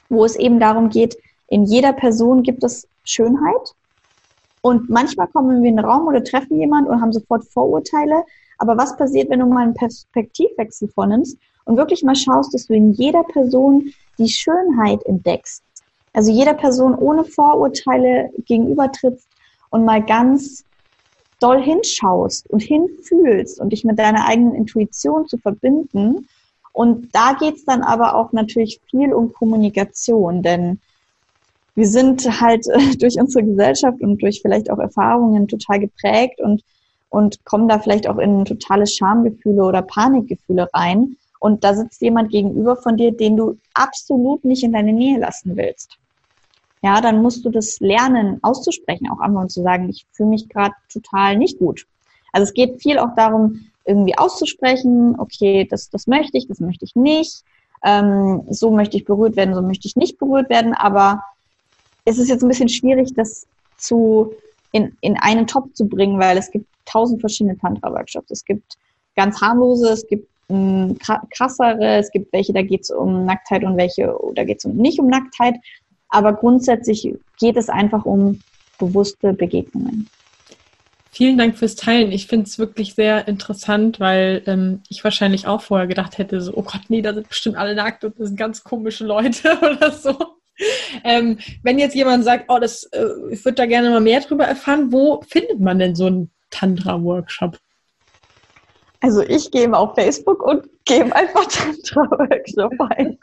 wo es eben darum geht, in jeder Person gibt es Schönheit. Und manchmal kommen wir in den Raum oder treffen jemanden und haben sofort Vorurteile. Aber was passiert, wenn du mal einen Perspektivwechsel vornimmst und wirklich mal schaust, dass du in jeder Person die Schönheit entdeckst? Also jeder Person ohne Vorurteile gegenübertrittst und mal ganz doll hinschaust und hinfühlst und dich mit deiner eigenen Intuition zu verbinden. Und da geht's dann aber auch natürlich viel um Kommunikation, denn wir sind halt durch unsere Gesellschaft und durch vielleicht auch Erfahrungen total geprägt und, und kommen da vielleicht auch in totale Schamgefühle oder Panikgefühle rein. Und da sitzt jemand gegenüber von dir, den du absolut nicht in deine Nähe lassen willst ja, dann musst du das lernen auszusprechen, auch einfach und zu sagen, ich fühle mich gerade total nicht gut. Also es geht viel auch darum, irgendwie auszusprechen, okay, das, das möchte ich, das möchte ich nicht, ähm, so möchte ich berührt werden, so möchte ich nicht berührt werden, aber es ist jetzt ein bisschen schwierig, das zu in, in einen Top zu bringen, weil es gibt tausend verschiedene Tantra-Workshops. Es gibt ganz harmlose, es gibt ähm, krassere, es gibt welche, da geht es um Nacktheit und welche, da geht es um, nicht um Nacktheit. Aber grundsätzlich geht es einfach um bewusste Begegnungen. Vielen Dank fürs Teilen. Ich finde es wirklich sehr interessant, weil ähm, ich wahrscheinlich auch vorher gedacht hätte, so, oh Gott, nee, da sind bestimmt alle nackt und das sind ganz komische Leute oder so. Ähm, wenn jetzt jemand sagt, oh, das, äh, ich würde da gerne mal mehr drüber erfahren, wo findet man denn so einen Tantra-Workshop? Also ich gehe auf Facebook und gebe einfach Tantra-Workshop ein.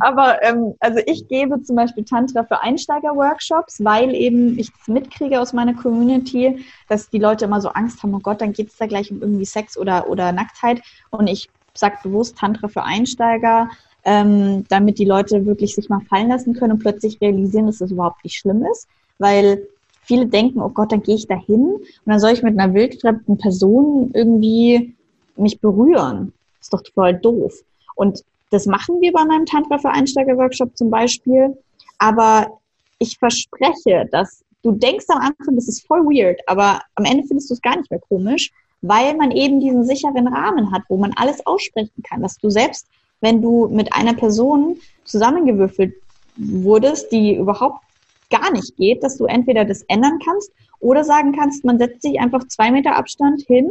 Aber ähm, also ich gebe zum Beispiel Tantra für Einsteiger-Workshops, weil eben ich mitkriege aus meiner Community, dass die Leute immer so Angst haben, oh Gott, dann geht es da gleich um irgendwie Sex oder, oder Nacktheit. Und ich sage bewusst Tantra für Einsteiger, ähm, damit die Leute wirklich sich mal fallen lassen können und plötzlich realisieren, dass das überhaupt nicht schlimm ist, weil viele denken, oh Gott, dann gehe ich da hin und dann soll ich mit einer wildfremden Person irgendwie mich berühren. Ist doch voll doof. Und das machen wir bei meinem Tantra für Einsteiger-Workshop zum Beispiel. Aber ich verspreche, dass du denkst am Anfang, das ist voll weird, aber am Ende findest du es gar nicht mehr komisch, weil man eben diesen sicheren Rahmen hat, wo man alles aussprechen kann, dass du selbst, wenn du mit einer Person zusammengewürfelt wurdest, die überhaupt gar nicht geht, dass du entweder das ändern kannst oder sagen kannst, man setzt sich einfach zwei Meter Abstand hin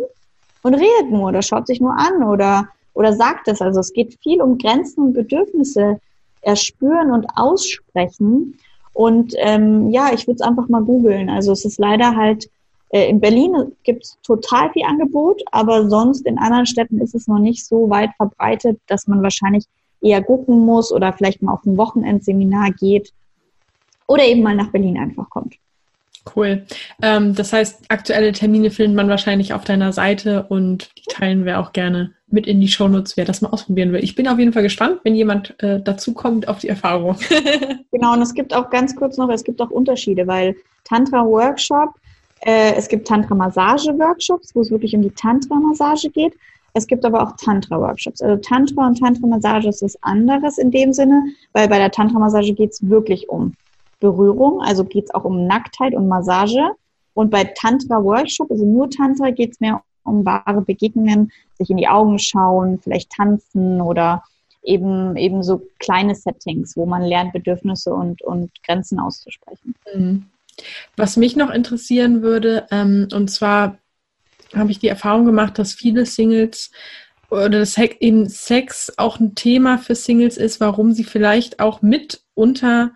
und redet nur oder schaut sich nur an oder, oder sagt es. Also es geht viel um Grenzen und Bedürfnisse erspüren und aussprechen. Und ähm, ja, ich würde es einfach mal googeln. Also es ist leider halt, äh, in Berlin gibt es total viel Angebot, aber sonst in anderen Städten ist es noch nicht so weit verbreitet, dass man wahrscheinlich eher gucken muss oder vielleicht mal auf ein Wochenendseminar geht oder eben mal nach Berlin einfach kommt. Cool. Ähm, das heißt, aktuelle Termine findet man wahrscheinlich auf deiner Seite und die teilen wir auch gerne mit in die Shownotes, wer das mal ausprobieren will. Ich bin auf jeden Fall gespannt, wenn jemand äh, dazu kommt auf die Erfahrung. genau, und es gibt auch ganz kurz noch, es gibt auch Unterschiede, weil Tantra-Workshop, äh, es gibt Tantra-Massage-Workshops, wo es wirklich um die Tantra-Massage geht. Es gibt aber auch Tantra-Workshops. Also Tantra und Tantra-Massage ist was anderes in dem Sinne, weil bei der Tantra-Massage geht es wirklich um Berührung, also geht es auch um Nacktheit und Massage. Und bei Tantra Workshop, also nur Tantra, geht es mehr um wahre Begegnungen, sich in die Augen schauen, vielleicht tanzen oder eben, eben so kleine Settings, wo man lernt, Bedürfnisse und, und Grenzen auszusprechen. Mhm. Was mich noch interessieren würde, ähm, und zwar habe ich die Erfahrung gemacht, dass viele Singles oder das eben Sex auch ein Thema für Singles ist, warum sie vielleicht auch mitunter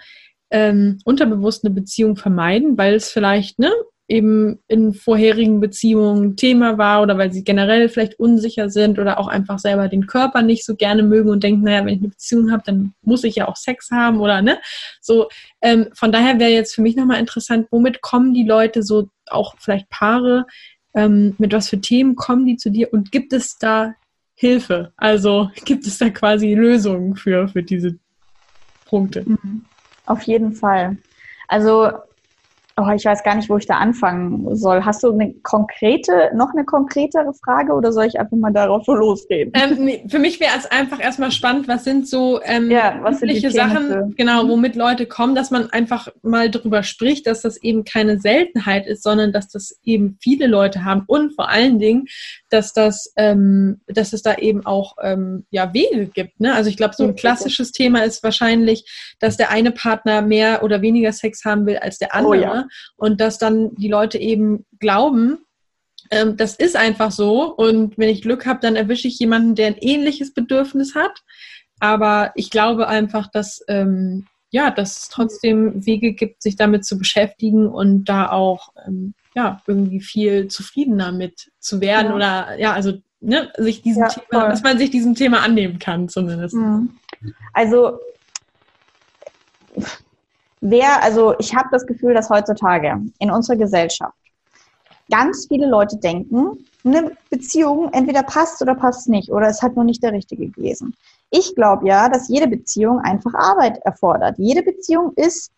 ähm, unterbewusst eine Beziehung vermeiden, weil es vielleicht ne, eben in vorherigen Beziehungen Thema war oder weil sie generell vielleicht unsicher sind oder auch einfach selber den Körper nicht so gerne mögen und denken, naja, wenn ich eine Beziehung habe, dann muss ich ja auch Sex haben oder ne? So, ähm, von daher wäre jetzt für mich nochmal interessant, womit kommen die Leute so, auch vielleicht Paare, ähm, mit was für Themen kommen die zu dir und gibt es da Hilfe? Also gibt es da quasi Lösungen für, für diese Punkte? Mhm. Auf jeden Fall. Also, oh, ich weiß gar nicht, wo ich da anfangen soll. Hast du eine konkrete, noch eine konkretere Frage oder soll ich einfach mal darauf so losreden? Ähm, für mich wäre es einfach erstmal spannend, was sind so ähm, ja, was übliche Sachen, genau, mhm. womit Leute kommen, dass man einfach mal drüber spricht, dass das eben keine Seltenheit ist, sondern dass das eben viele Leute haben und vor allen Dingen, dass das, ähm, dass es da eben auch ähm, ja Wege gibt. Ne? Also ich glaube, so ein klassisches Thema ist wahrscheinlich, dass der eine Partner mehr oder weniger Sex haben will als der andere oh, ja. Und dass dann die Leute eben glauben, ähm, das ist einfach so und wenn ich Glück habe, dann erwische ich jemanden, der ein ähnliches Bedürfnis hat. Aber ich glaube einfach, dass ähm, ja, dass es trotzdem Wege gibt, sich damit zu beschäftigen und da auch ähm, ja, irgendwie viel zufriedener mit zu werden ja. oder ja, also ne, sich diesem ja, Thema, dass man sich diesem Thema annehmen kann zumindest. Mhm. Also wer, also ich habe das Gefühl, dass heutzutage in unserer Gesellschaft ganz viele Leute denken, eine Beziehung entweder passt oder passt nicht oder es hat nur nicht der richtige gewesen. Ich glaube ja, dass jede Beziehung einfach Arbeit erfordert. Jede Beziehung ist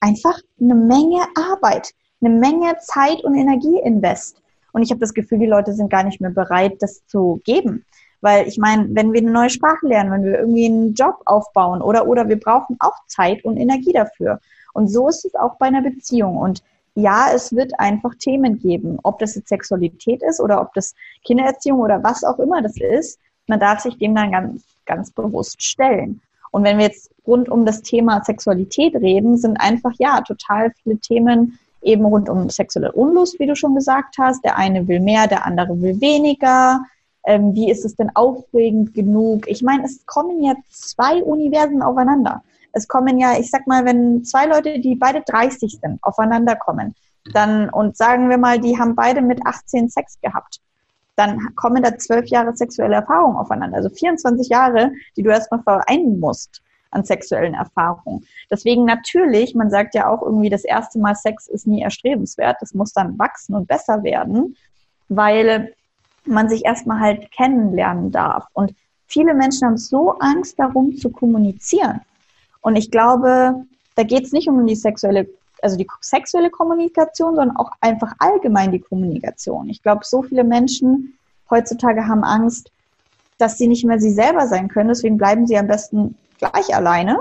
einfach eine Menge Arbeit eine Menge Zeit und Energie invest. Und ich habe das Gefühl, die Leute sind gar nicht mehr bereit, das zu geben. Weil ich meine, wenn wir eine neue Sprache lernen, wenn wir irgendwie einen Job aufbauen oder, oder wir brauchen auch Zeit und Energie dafür. Und so ist es auch bei einer Beziehung. Und ja, es wird einfach Themen geben, ob das jetzt Sexualität ist oder ob das Kindererziehung oder was auch immer das ist. Man darf sich dem dann ganz, ganz bewusst stellen. Und wenn wir jetzt rund um das Thema Sexualität reden, sind einfach ja total viele Themen eben rund um sexuelle Unlust, wie du schon gesagt hast. Der eine will mehr, der andere will weniger. Ähm, wie ist es denn aufregend genug? Ich meine, es kommen ja zwei Universen aufeinander. Es kommen ja, ich sag mal, wenn zwei Leute, die beide 30 sind, aufeinander kommen, dann, und sagen wir mal, die haben beide mit 18 Sex gehabt, dann kommen da zwölf Jahre sexuelle Erfahrung aufeinander. Also 24 Jahre, die du erstmal vereinen musst an sexuellen Erfahrungen. Deswegen natürlich, man sagt ja auch irgendwie, das erste Mal Sex ist nie erstrebenswert. Das muss dann wachsen und besser werden, weil man sich erstmal halt kennenlernen darf. Und viele Menschen haben so Angst darum zu kommunizieren. Und ich glaube, da geht es nicht um die sexuelle, also die sexuelle Kommunikation, sondern auch einfach allgemein die Kommunikation. Ich glaube, so viele Menschen heutzutage haben Angst, dass sie nicht mehr sie selber sein können. Deswegen bleiben sie am besten gleich alleine,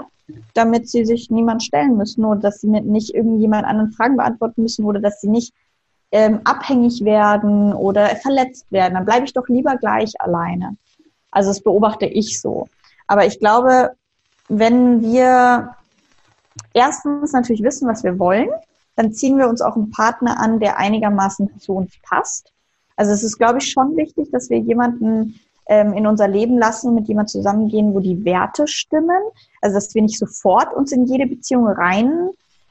damit sie sich niemand stellen müssen oder dass sie nicht irgendjemand anderen Fragen beantworten müssen oder dass sie nicht ähm, abhängig werden oder verletzt werden. Dann bleibe ich doch lieber gleich alleine. Also das beobachte ich so. Aber ich glaube, wenn wir erstens natürlich wissen, was wir wollen, dann ziehen wir uns auch einen Partner an, der einigermaßen zu uns passt. Also es ist, glaube ich, schon wichtig, dass wir jemanden ähm, in unser Leben lassen, mit jemandem zusammengehen, wo die Werte stimmen. Also dass wir nicht sofort uns in jede Beziehung rein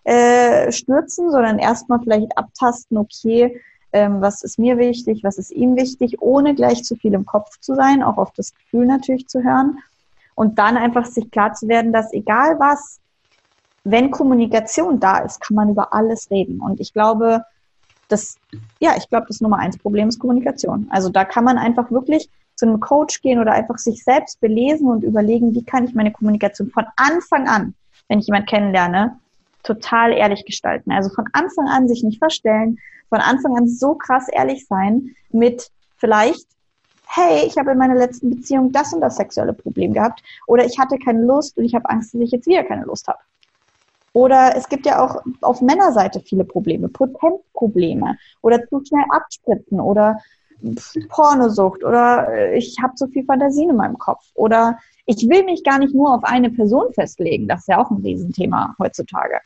äh, stürzen, sondern erstmal vielleicht abtasten, okay, ähm, was ist mir wichtig, was ist ihm wichtig, ohne gleich zu viel im Kopf zu sein, auch auf das Gefühl natürlich zu hören. Und dann einfach sich klar zu werden, dass egal was, wenn Kommunikation da ist, kann man über alles reden. Und ich glaube, das, ja, ich glaube, das Nummer eins Problem ist Kommunikation. Also da kann man einfach wirklich zu einem Coach gehen oder einfach sich selbst belesen und überlegen, wie kann ich meine Kommunikation von Anfang an, wenn ich jemanden kennenlerne, total ehrlich gestalten. Also von Anfang an sich nicht verstellen, von Anfang an so krass ehrlich sein mit vielleicht, hey, ich habe in meiner letzten Beziehung das und das sexuelle Problem gehabt oder ich hatte keine Lust und ich habe Angst, dass ich jetzt wieder keine Lust habe. Oder es gibt ja auch auf Männerseite viele Probleme, Potenzprobleme oder zu schnell abspritzen oder Pornosucht oder äh, ich habe so viel Fantasien in meinem Kopf oder ich will mich gar nicht nur auf eine Person festlegen. Das ist ja auch ein Riesenthema heutzutage.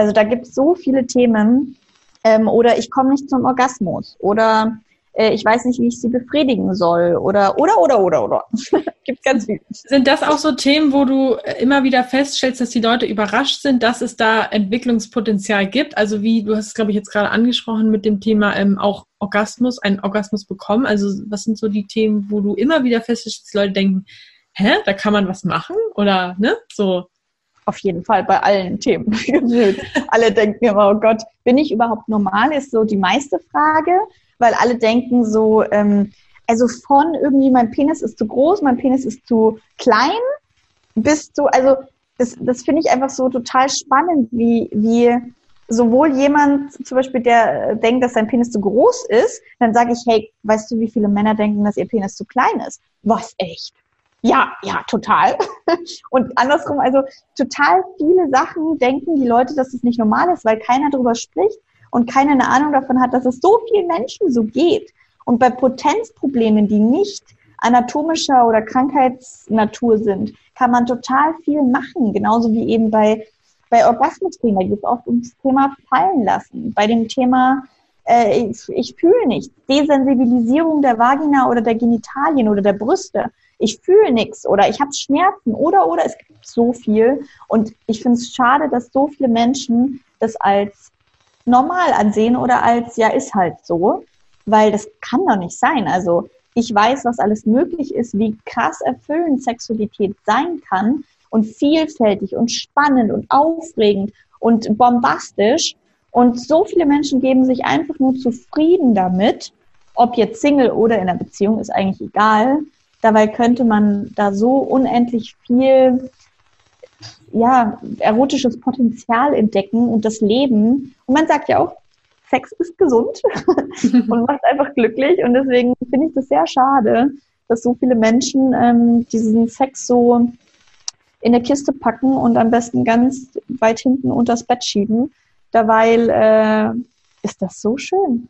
Also da gibt es so viele Themen. Ähm, oder ich komme nicht zum Orgasmus. Oder äh, ich weiß nicht, wie ich sie befriedigen soll oder oder oder oder oder. Gibt ganz viel. Sind das auch so Themen, wo du äh, immer wieder feststellst, dass die Leute überrascht sind, dass es da Entwicklungspotenzial gibt? Also wie du hast es glaube ich jetzt gerade angesprochen mit dem Thema ähm, auch Orgasmus, einen Orgasmus bekommen. Also was sind so die Themen, wo du immer wieder feststellst, dass die Leute denken, hä, da kann man was machen oder ne, so. Auf jeden Fall bei allen Themen. alle denken immer, oh Gott, bin ich überhaupt normal? Ist so die meiste Frage weil alle denken so, ähm, also von irgendwie, mein Penis ist zu groß, mein Penis ist zu klein, bis zu, also das, das finde ich einfach so total spannend, wie, wie sowohl jemand zum Beispiel, der denkt, dass sein Penis zu groß ist, dann sage ich, hey, weißt du, wie viele Männer denken, dass ihr Penis zu klein ist? Was, echt? Ja, ja, total. Und andersrum, also total viele Sachen denken die Leute, dass es nicht normal ist, weil keiner darüber spricht und keine Ahnung davon hat, dass es so vielen Menschen so geht. Und bei Potenzproblemen, die nicht anatomischer oder Krankheitsnatur sind, kann man total viel machen. Genauso wie eben bei, bei Orgasmusthemen. Da geht es oft ums Thema Fallen lassen. Bei dem Thema äh, ich, ich fühle nichts. Desensibilisierung der Vagina oder der Genitalien oder der Brüste. Ich fühle nichts oder ich habe Schmerzen oder oder es gibt so viel. Und ich finde es schade, dass so viele Menschen das als normal ansehen oder als, ja, ist halt so, weil das kann doch nicht sein. Also ich weiß, was alles möglich ist, wie krass erfüllend Sexualität sein kann und vielfältig und spannend und aufregend und bombastisch. Und so viele Menschen geben sich einfach nur zufrieden damit, ob jetzt Single oder in einer Beziehung, ist eigentlich egal. Dabei könnte man da so unendlich viel ja, erotisches Potenzial entdecken und das Leben. Und man sagt ja auch, Sex ist gesund und macht einfach glücklich. Und deswegen finde ich das sehr schade, dass so viele Menschen ähm, diesen Sex so in der Kiste packen und am besten ganz weit hinten unters Bett schieben. Dabei äh, ist das so schön.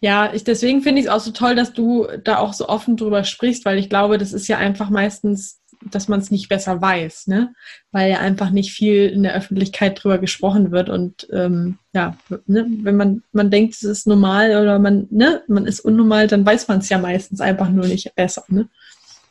Ja, ich, deswegen finde ich es auch so toll, dass du da auch so offen drüber sprichst, weil ich glaube, das ist ja einfach meistens dass man es nicht besser weiß, ne? Weil ja einfach nicht viel in der Öffentlichkeit drüber gesprochen wird und ähm, ja, ne? wenn man man denkt, es ist normal oder man ne, man ist unnormal, dann weiß man es ja meistens einfach nur nicht besser, ne?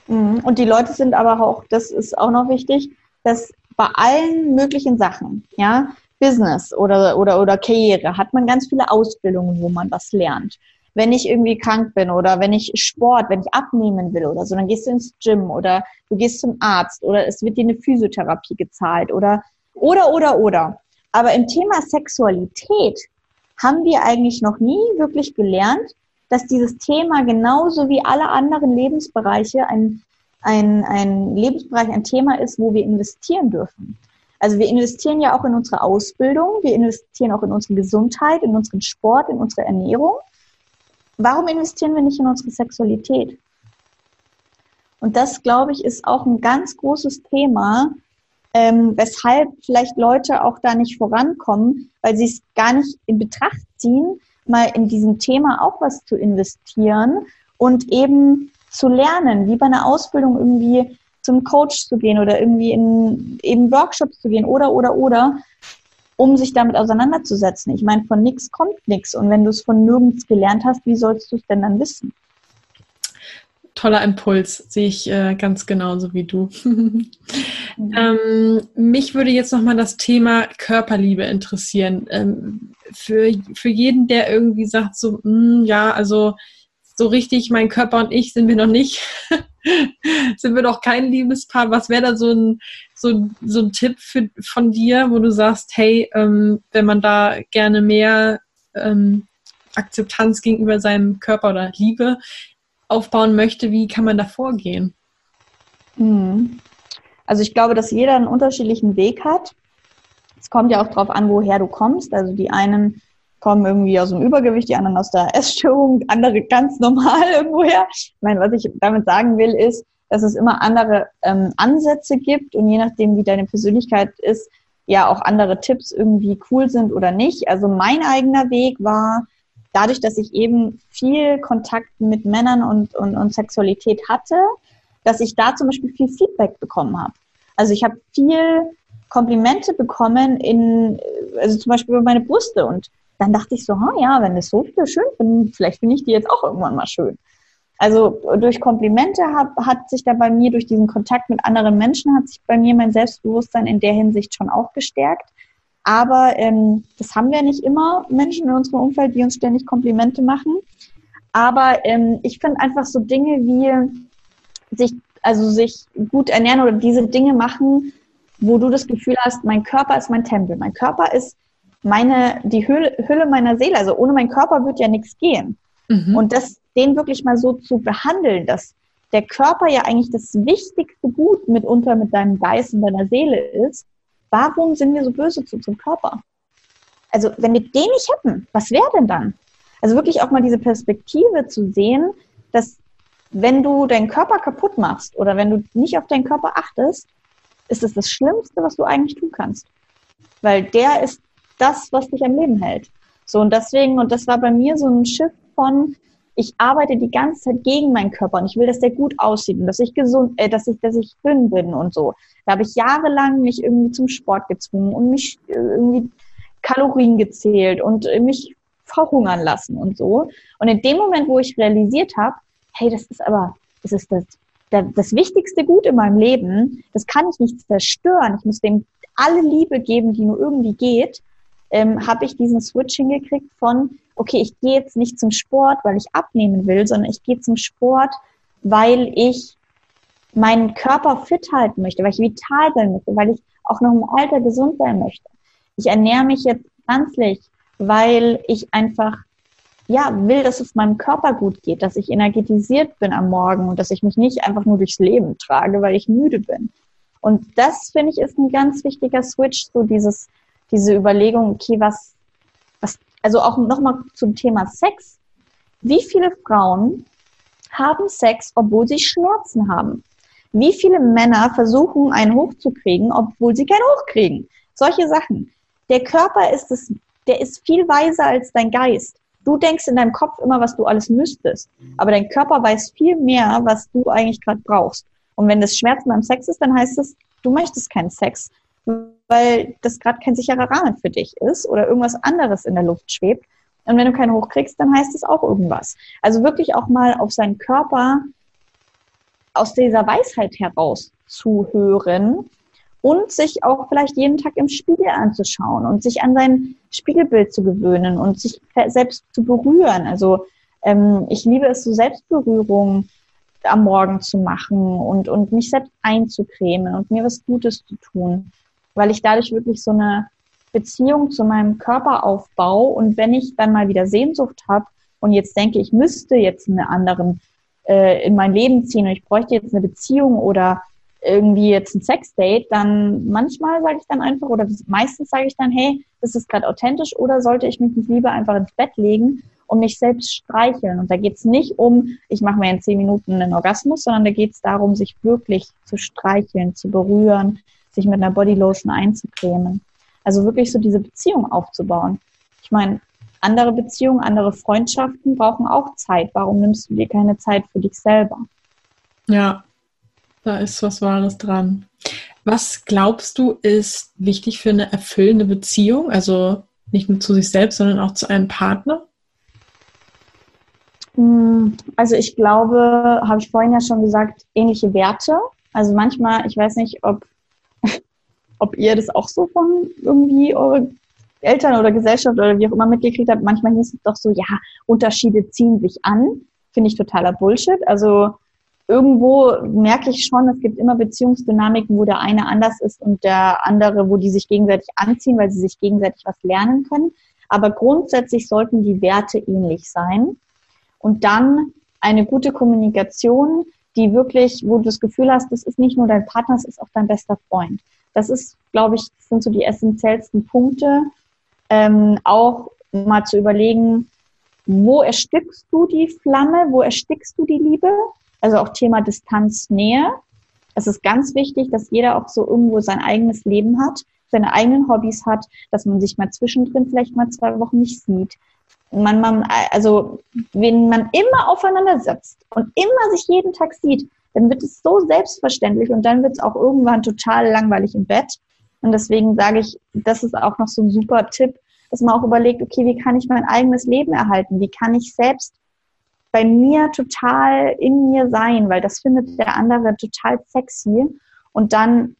Mhm. Und die Leute sind aber auch, das ist auch noch wichtig, dass bei allen möglichen Sachen, ja, Business oder oder oder Karriere hat man ganz viele Ausbildungen, wo man was lernt wenn ich irgendwie krank bin oder wenn ich Sport, wenn ich abnehmen will oder so, dann gehst du ins Gym oder du gehst zum Arzt oder es wird dir eine Physiotherapie gezahlt oder, oder, oder, oder. Aber im Thema Sexualität haben wir eigentlich noch nie wirklich gelernt, dass dieses Thema genauso wie alle anderen Lebensbereiche ein ein, ein Lebensbereich, ein Thema ist, wo wir investieren dürfen. Also wir investieren ja auch in unsere Ausbildung, wir investieren auch in unsere Gesundheit, in unseren Sport, in unsere Ernährung. Warum investieren wir nicht in unsere Sexualität? Und das, glaube ich, ist auch ein ganz großes Thema, ähm, weshalb vielleicht Leute auch da nicht vorankommen, weil sie es gar nicht in Betracht ziehen, mal in diesem Thema auch was zu investieren und eben zu lernen, wie bei einer Ausbildung irgendwie zum Coach zu gehen oder irgendwie in eben Workshops zu gehen oder oder oder, um sich damit auseinanderzusetzen. Ich meine, von nichts kommt nichts und wenn du es von nirgends gelernt hast, wie sollst du es denn dann wissen? Toller Impuls, sehe ich äh, ganz genauso wie du. ähm, mich würde jetzt nochmal das Thema Körperliebe interessieren. Ähm, für, für jeden, der irgendwie sagt, so, mh, hm, ja, also so richtig, mein Körper und ich sind wir noch nicht, sind wir noch kein Liebespaar. Was wäre da so ein, so, so ein Tipp für, von dir, wo du sagst, hey, ähm, wenn man da gerne mehr ähm, Akzeptanz gegenüber seinem Körper oder Liebe aufbauen möchte, wie kann man da vorgehen? Hm. Also ich glaube, dass jeder einen unterschiedlichen Weg hat. Es kommt ja auch darauf an, woher du kommst. Also die einen kommen irgendwie aus dem Übergewicht, die anderen aus der Essstörung, andere ganz normal irgendwoher. Ich meine, was ich damit sagen will, ist, dass es immer andere ähm, Ansätze gibt und je nachdem, wie deine Persönlichkeit ist, ja auch andere Tipps irgendwie cool sind oder nicht. Also mein eigener Weg war, dadurch, dass ich eben viel Kontakt mit Männern und, und, und Sexualität hatte, dass ich da zum Beispiel viel Feedback bekommen habe. Also ich habe viel Komplimente bekommen in, also zum Beispiel über meine Brüste und dann dachte ich so, ha, ja, wenn das so viele schön finden, vielleicht finde ich die jetzt auch irgendwann mal schön. Also durch Komplimente hab, hat sich da bei mir, durch diesen Kontakt mit anderen Menschen, hat sich bei mir mein Selbstbewusstsein in der Hinsicht schon auch gestärkt. Aber ähm, das haben wir nicht immer, Menschen in unserem Umfeld, die uns ständig Komplimente machen. Aber ähm, ich finde einfach so Dinge wie sich, also sich gut ernähren oder diese Dinge machen, wo du das Gefühl hast, mein Körper ist mein Tempel. Mein Körper ist meine, die Hülle, Hülle meiner Seele. Also ohne meinen Körper wird ja nichts gehen. Mhm. Und das, den wirklich mal so zu behandeln, dass der Körper ja eigentlich das wichtigste Gut mitunter mit deinem Geist und deiner Seele ist. Warum sind wir so böse zu zum Körper? Also wenn wir den nicht hätten, was wäre denn dann? Also wirklich auch mal diese Perspektive zu sehen, dass wenn du deinen Körper kaputt machst oder wenn du nicht auf deinen Körper achtest, ist es das Schlimmste, was du eigentlich tun kannst. Weil der ist das, was dich am Leben hält. So und deswegen, und das war bei mir so ein Schiff von, ich arbeite die ganze Zeit gegen meinen Körper und ich will, dass der gut aussieht und dass ich gesund, äh, dass ich, dass ich dünn bin und so. Da habe ich jahrelang mich irgendwie zum Sport gezwungen und mich äh, irgendwie Kalorien gezählt und äh, mich verhungern lassen und so. Und in dem Moment, wo ich realisiert habe, hey, das ist aber, das ist das, das wichtigste Gut in meinem Leben, das kann ich nicht zerstören. Ich muss dem alle Liebe geben, die nur irgendwie geht ähm, habe ich diesen Switch hingekriegt von, okay, ich gehe jetzt nicht zum Sport, weil ich abnehmen will, sondern ich gehe zum Sport, weil ich meinen Körper fit halten möchte, weil ich vital sein möchte, weil ich auch noch im Alter gesund sein möchte. Ich ernähre mich jetzt pflanzlich, weil ich einfach ja, will, dass es meinem Körper gut geht, dass ich energetisiert bin am Morgen und dass ich mich nicht einfach nur durchs Leben trage, weil ich müde bin. Und das, finde ich, ist ein ganz wichtiger Switch, so dieses diese Überlegung, okay, was, was, also auch nochmal zum Thema Sex. Wie viele Frauen haben Sex, obwohl sie Schmerzen haben? Wie viele Männer versuchen, einen hochzukriegen, obwohl sie keinen hochkriegen? Solche Sachen. Der Körper ist es, der ist viel weiser als dein Geist. Du denkst in deinem Kopf immer, was du alles müsstest. Aber dein Körper weiß viel mehr, was du eigentlich gerade brauchst. Und wenn das Schmerzen beim Sex ist, dann heißt es, du möchtest keinen Sex weil das gerade kein sicherer Rahmen für dich ist oder irgendwas anderes in der Luft schwebt. Und wenn du keinen hochkriegst, dann heißt es auch irgendwas. Also wirklich auch mal auf seinen Körper aus dieser Weisheit heraus zu hören und sich auch vielleicht jeden Tag im Spiegel anzuschauen und sich an sein Spiegelbild zu gewöhnen und sich selbst zu berühren. Also ähm, ich liebe es, so Selbstberührung am Morgen zu machen und, und mich selbst einzucremen und mir was Gutes zu tun weil ich dadurch wirklich so eine Beziehung zu meinem Körper aufbaue und wenn ich dann mal wieder Sehnsucht habe und jetzt denke, ich müsste jetzt einen anderen äh, in mein Leben ziehen und ich bräuchte jetzt eine Beziehung oder irgendwie jetzt ein Sexdate, dann manchmal sage ich dann einfach oder meistens sage ich dann, hey, ist das gerade authentisch oder sollte ich mich nicht lieber einfach ins Bett legen und mich selbst streicheln? Und da geht es nicht um, ich mache mir in zehn Minuten einen Orgasmus, sondern da geht es darum, sich wirklich zu streicheln, zu berühren, sich mit einer Bodylotion einzucremen. Also wirklich so diese Beziehung aufzubauen. Ich meine, andere Beziehungen, andere Freundschaften brauchen auch Zeit. Warum nimmst du dir keine Zeit für dich selber? Ja, da ist was Wahres dran. Was glaubst du ist wichtig für eine erfüllende Beziehung? Also nicht nur zu sich selbst, sondern auch zu einem Partner? Hm, also ich glaube, habe ich vorhin ja schon gesagt, ähnliche Werte. Also manchmal, ich weiß nicht, ob, ob ihr das auch so von irgendwie eure Eltern oder Gesellschaft oder wie auch immer mitgekriegt habt. Manchmal hieß es doch so, ja, Unterschiede ziehen sich an. Finde ich totaler Bullshit. Also irgendwo merke ich schon, es gibt immer Beziehungsdynamiken, wo der eine anders ist und der andere, wo die sich gegenseitig anziehen, weil sie sich gegenseitig was lernen können. Aber grundsätzlich sollten die Werte ähnlich sein. Und dann eine gute Kommunikation, die wirklich, wo du das Gefühl hast, das ist nicht nur dein Partner, es ist auch dein bester Freund. Das ist, glaube ich, sind so die essentiellsten Punkte. Ähm, auch mal zu überlegen, wo erstickst du die Flamme, wo erstickst du die Liebe? Also auch Thema Distanz, Nähe. Es ist ganz wichtig, dass jeder auch so irgendwo sein eigenes Leben hat, seine eigenen Hobbys hat, dass man sich mal zwischendrin vielleicht mal zwei Wochen nicht sieht. Man, man, also wenn man immer aufeinander sitzt und immer sich jeden Tag sieht, dann wird es so selbstverständlich und dann wird es auch irgendwann total langweilig im Bett. Und deswegen sage ich, das ist auch noch so ein super Tipp, dass man auch überlegt, okay, wie kann ich mein eigenes Leben erhalten? Wie kann ich selbst bei mir total in mir sein, weil das findet der andere total sexy. Und dann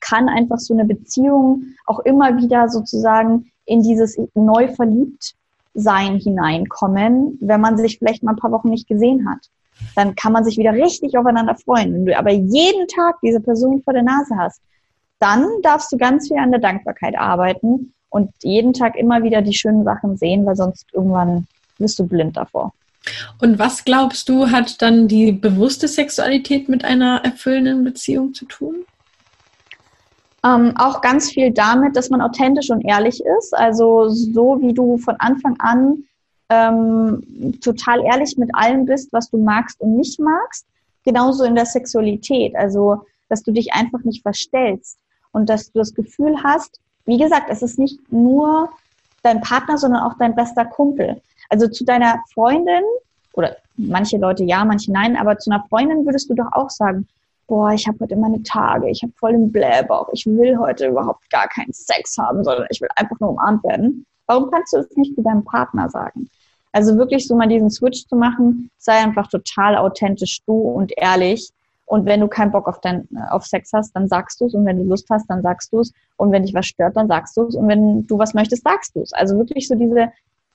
kann einfach so eine Beziehung auch immer wieder sozusagen in dieses neu verliebt sein hineinkommen, wenn man sich vielleicht mal ein paar Wochen nicht gesehen hat. Dann kann man sich wieder richtig aufeinander freuen. Wenn du aber jeden Tag diese Person vor der Nase hast, dann darfst du ganz viel an der Dankbarkeit arbeiten und jeden Tag immer wieder die schönen Sachen sehen, weil sonst irgendwann bist du blind davor. Und was glaubst du, hat dann die bewusste Sexualität mit einer erfüllenden Beziehung zu tun? Ähm, auch ganz viel damit, dass man authentisch und ehrlich ist. Also so wie du von Anfang an ähm, total ehrlich mit allem bist, was du magst und nicht magst. Genauso in der Sexualität. Also, dass du dich einfach nicht verstellst und dass du das Gefühl hast, wie gesagt, es ist nicht nur dein Partner, sondern auch dein bester Kumpel. Also zu deiner Freundin, oder manche Leute ja, manche nein, aber zu einer Freundin würdest du doch auch sagen, boah, ich habe heute meine Tage, ich habe voll den Blähbauch, ich will heute überhaupt gar keinen Sex haben, sondern ich will einfach nur umarmt werden. Warum kannst du es nicht zu deinem Partner sagen? Also wirklich so mal diesen Switch zu machen, sei einfach total authentisch du und ehrlich. Und wenn du keinen Bock auf, dein, auf Sex hast, dann sagst du es. Und wenn du Lust hast, dann sagst du es. Und wenn dich was stört, dann sagst du es. Und wenn du was möchtest, sagst du es. Also wirklich so diese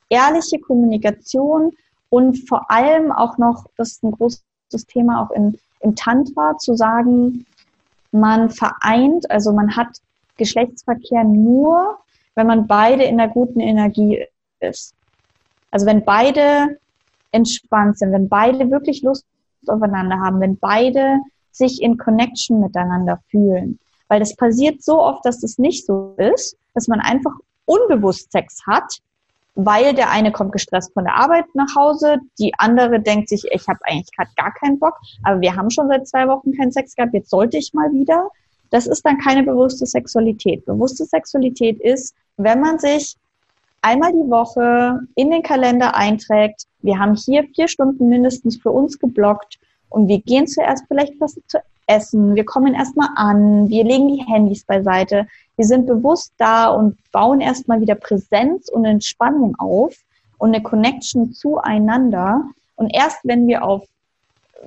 ehrliche Kommunikation und vor allem auch noch, das ist ein großes Thema auch in, im Tantra, zu sagen, man vereint, also man hat Geschlechtsverkehr nur, wenn man beide in der guten Energie ist. Also wenn beide entspannt sind, wenn beide wirklich Lust aufeinander haben, wenn beide sich in Connection miteinander fühlen. Weil das passiert so oft, dass das nicht so ist, dass man einfach unbewusst Sex hat weil der eine kommt gestresst von der Arbeit nach Hause, die andere denkt sich, ich habe eigentlich gerade gar keinen Bock, aber wir haben schon seit zwei Wochen keinen Sex gehabt, jetzt sollte ich mal wieder. Das ist dann keine bewusste Sexualität. Bewusste Sexualität ist, wenn man sich einmal die Woche in den Kalender einträgt, wir haben hier vier Stunden mindestens für uns geblockt und wir gehen zuerst vielleicht was zu essen, wir kommen erstmal an, wir legen die Handys beiseite, wir sind bewusst da und bauen erstmal wieder Präsenz und Entspannung auf und eine Connection zueinander. Und erst wenn wir auf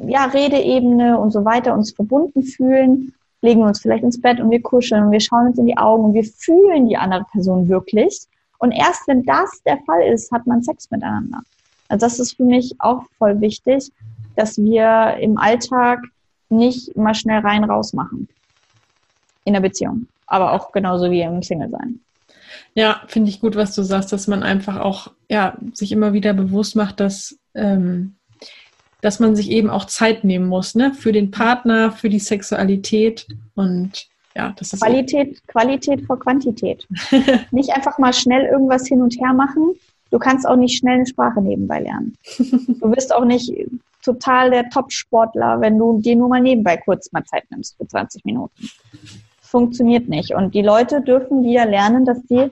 ja, Redeebene und so weiter uns verbunden fühlen, legen uns vielleicht ins Bett und wir kuscheln und wir schauen uns in die Augen und wir fühlen die andere Person wirklich. Und erst wenn das der Fall ist, hat man Sex miteinander. Also das ist für mich auch voll wichtig, dass wir im Alltag nicht mal schnell rein raus machen. In der Beziehung. Aber auch genauso wie im Single sein. Ja, finde ich gut, was du sagst, dass man einfach auch ja, sich immer wieder bewusst macht, dass, ähm, dass man sich eben auch Zeit nehmen muss, ne? Für den Partner, für die Sexualität und ja, das ist Qualität, Qualität vor Quantität. nicht einfach mal schnell irgendwas hin und her machen. Du kannst auch nicht schnell eine Sprache nebenbei lernen. Du wirst auch nicht total der Top-Sportler, wenn du dir nur mal nebenbei kurz mal Zeit nimmst für 20 Minuten. Funktioniert nicht. Und die Leute dürfen wieder lernen, dass sie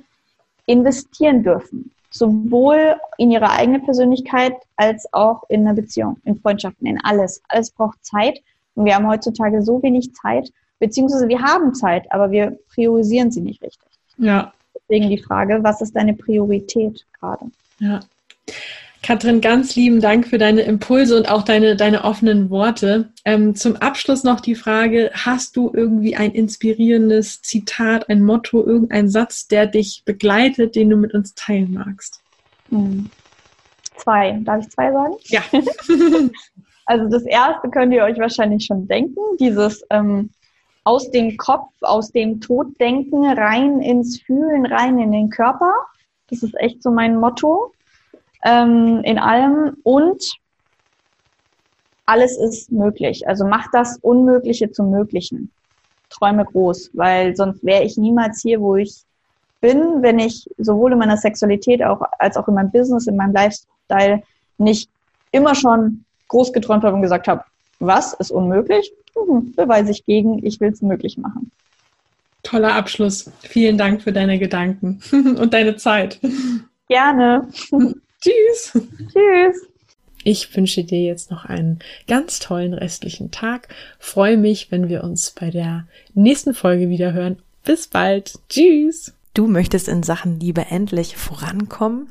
investieren dürfen. Sowohl in ihre eigene Persönlichkeit als auch in eine Beziehung, in Freundschaften, in alles. Alles braucht Zeit. Und wir haben heutzutage so wenig Zeit, beziehungsweise wir haben Zeit, aber wir priorisieren sie nicht richtig. Ja. Deswegen die Frage, was ist deine Priorität gerade? Ja. Katrin, ganz lieben Dank für deine Impulse und auch deine, deine offenen Worte. Ähm, zum Abschluss noch die Frage, hast du irgendwie ein inspirierendes Zitat, ein Motto, irgendein Satz, der dich begleitet, den du mit uns teilen magst? Hm. Zwei. Darf ich zwei sagen? Ja. also das erste könnt ihr euch wahrscheinlich schon denken, dieses ähm, aus dem Kopf, aus dem Toddenken rein ins Fühlen, rein in den Körper. Das ist echt so mein Motto ähm, in allem und alles ist möglich. Also mach das Unmögliche zum Möglichen. Träume groß, weil sonst wäre ich niemals hier, wo ich bin, wenn ich sowohl in meiner Sexualität auch, als auch in meinem Business, in meinem Lifestyle nicht immer schon groß geträumt habe und gesagt habe, was ist unmöglich? Mhm, beweise ich gegen, ich will es möglich machen. Toller Abschluss. Vielen Dank für deine Gedanken und deine Zeit. Gerne. Tschüss. Tschüss. Ich wünsche dir jetzt noch einen ganz tollen restlichen Tag. Freue mich, wenn wir uns bei der nächsten Folge wieder hören. Bis bald. Tschüss. Du möchtest in Sachen Liebe endlich vorankommen,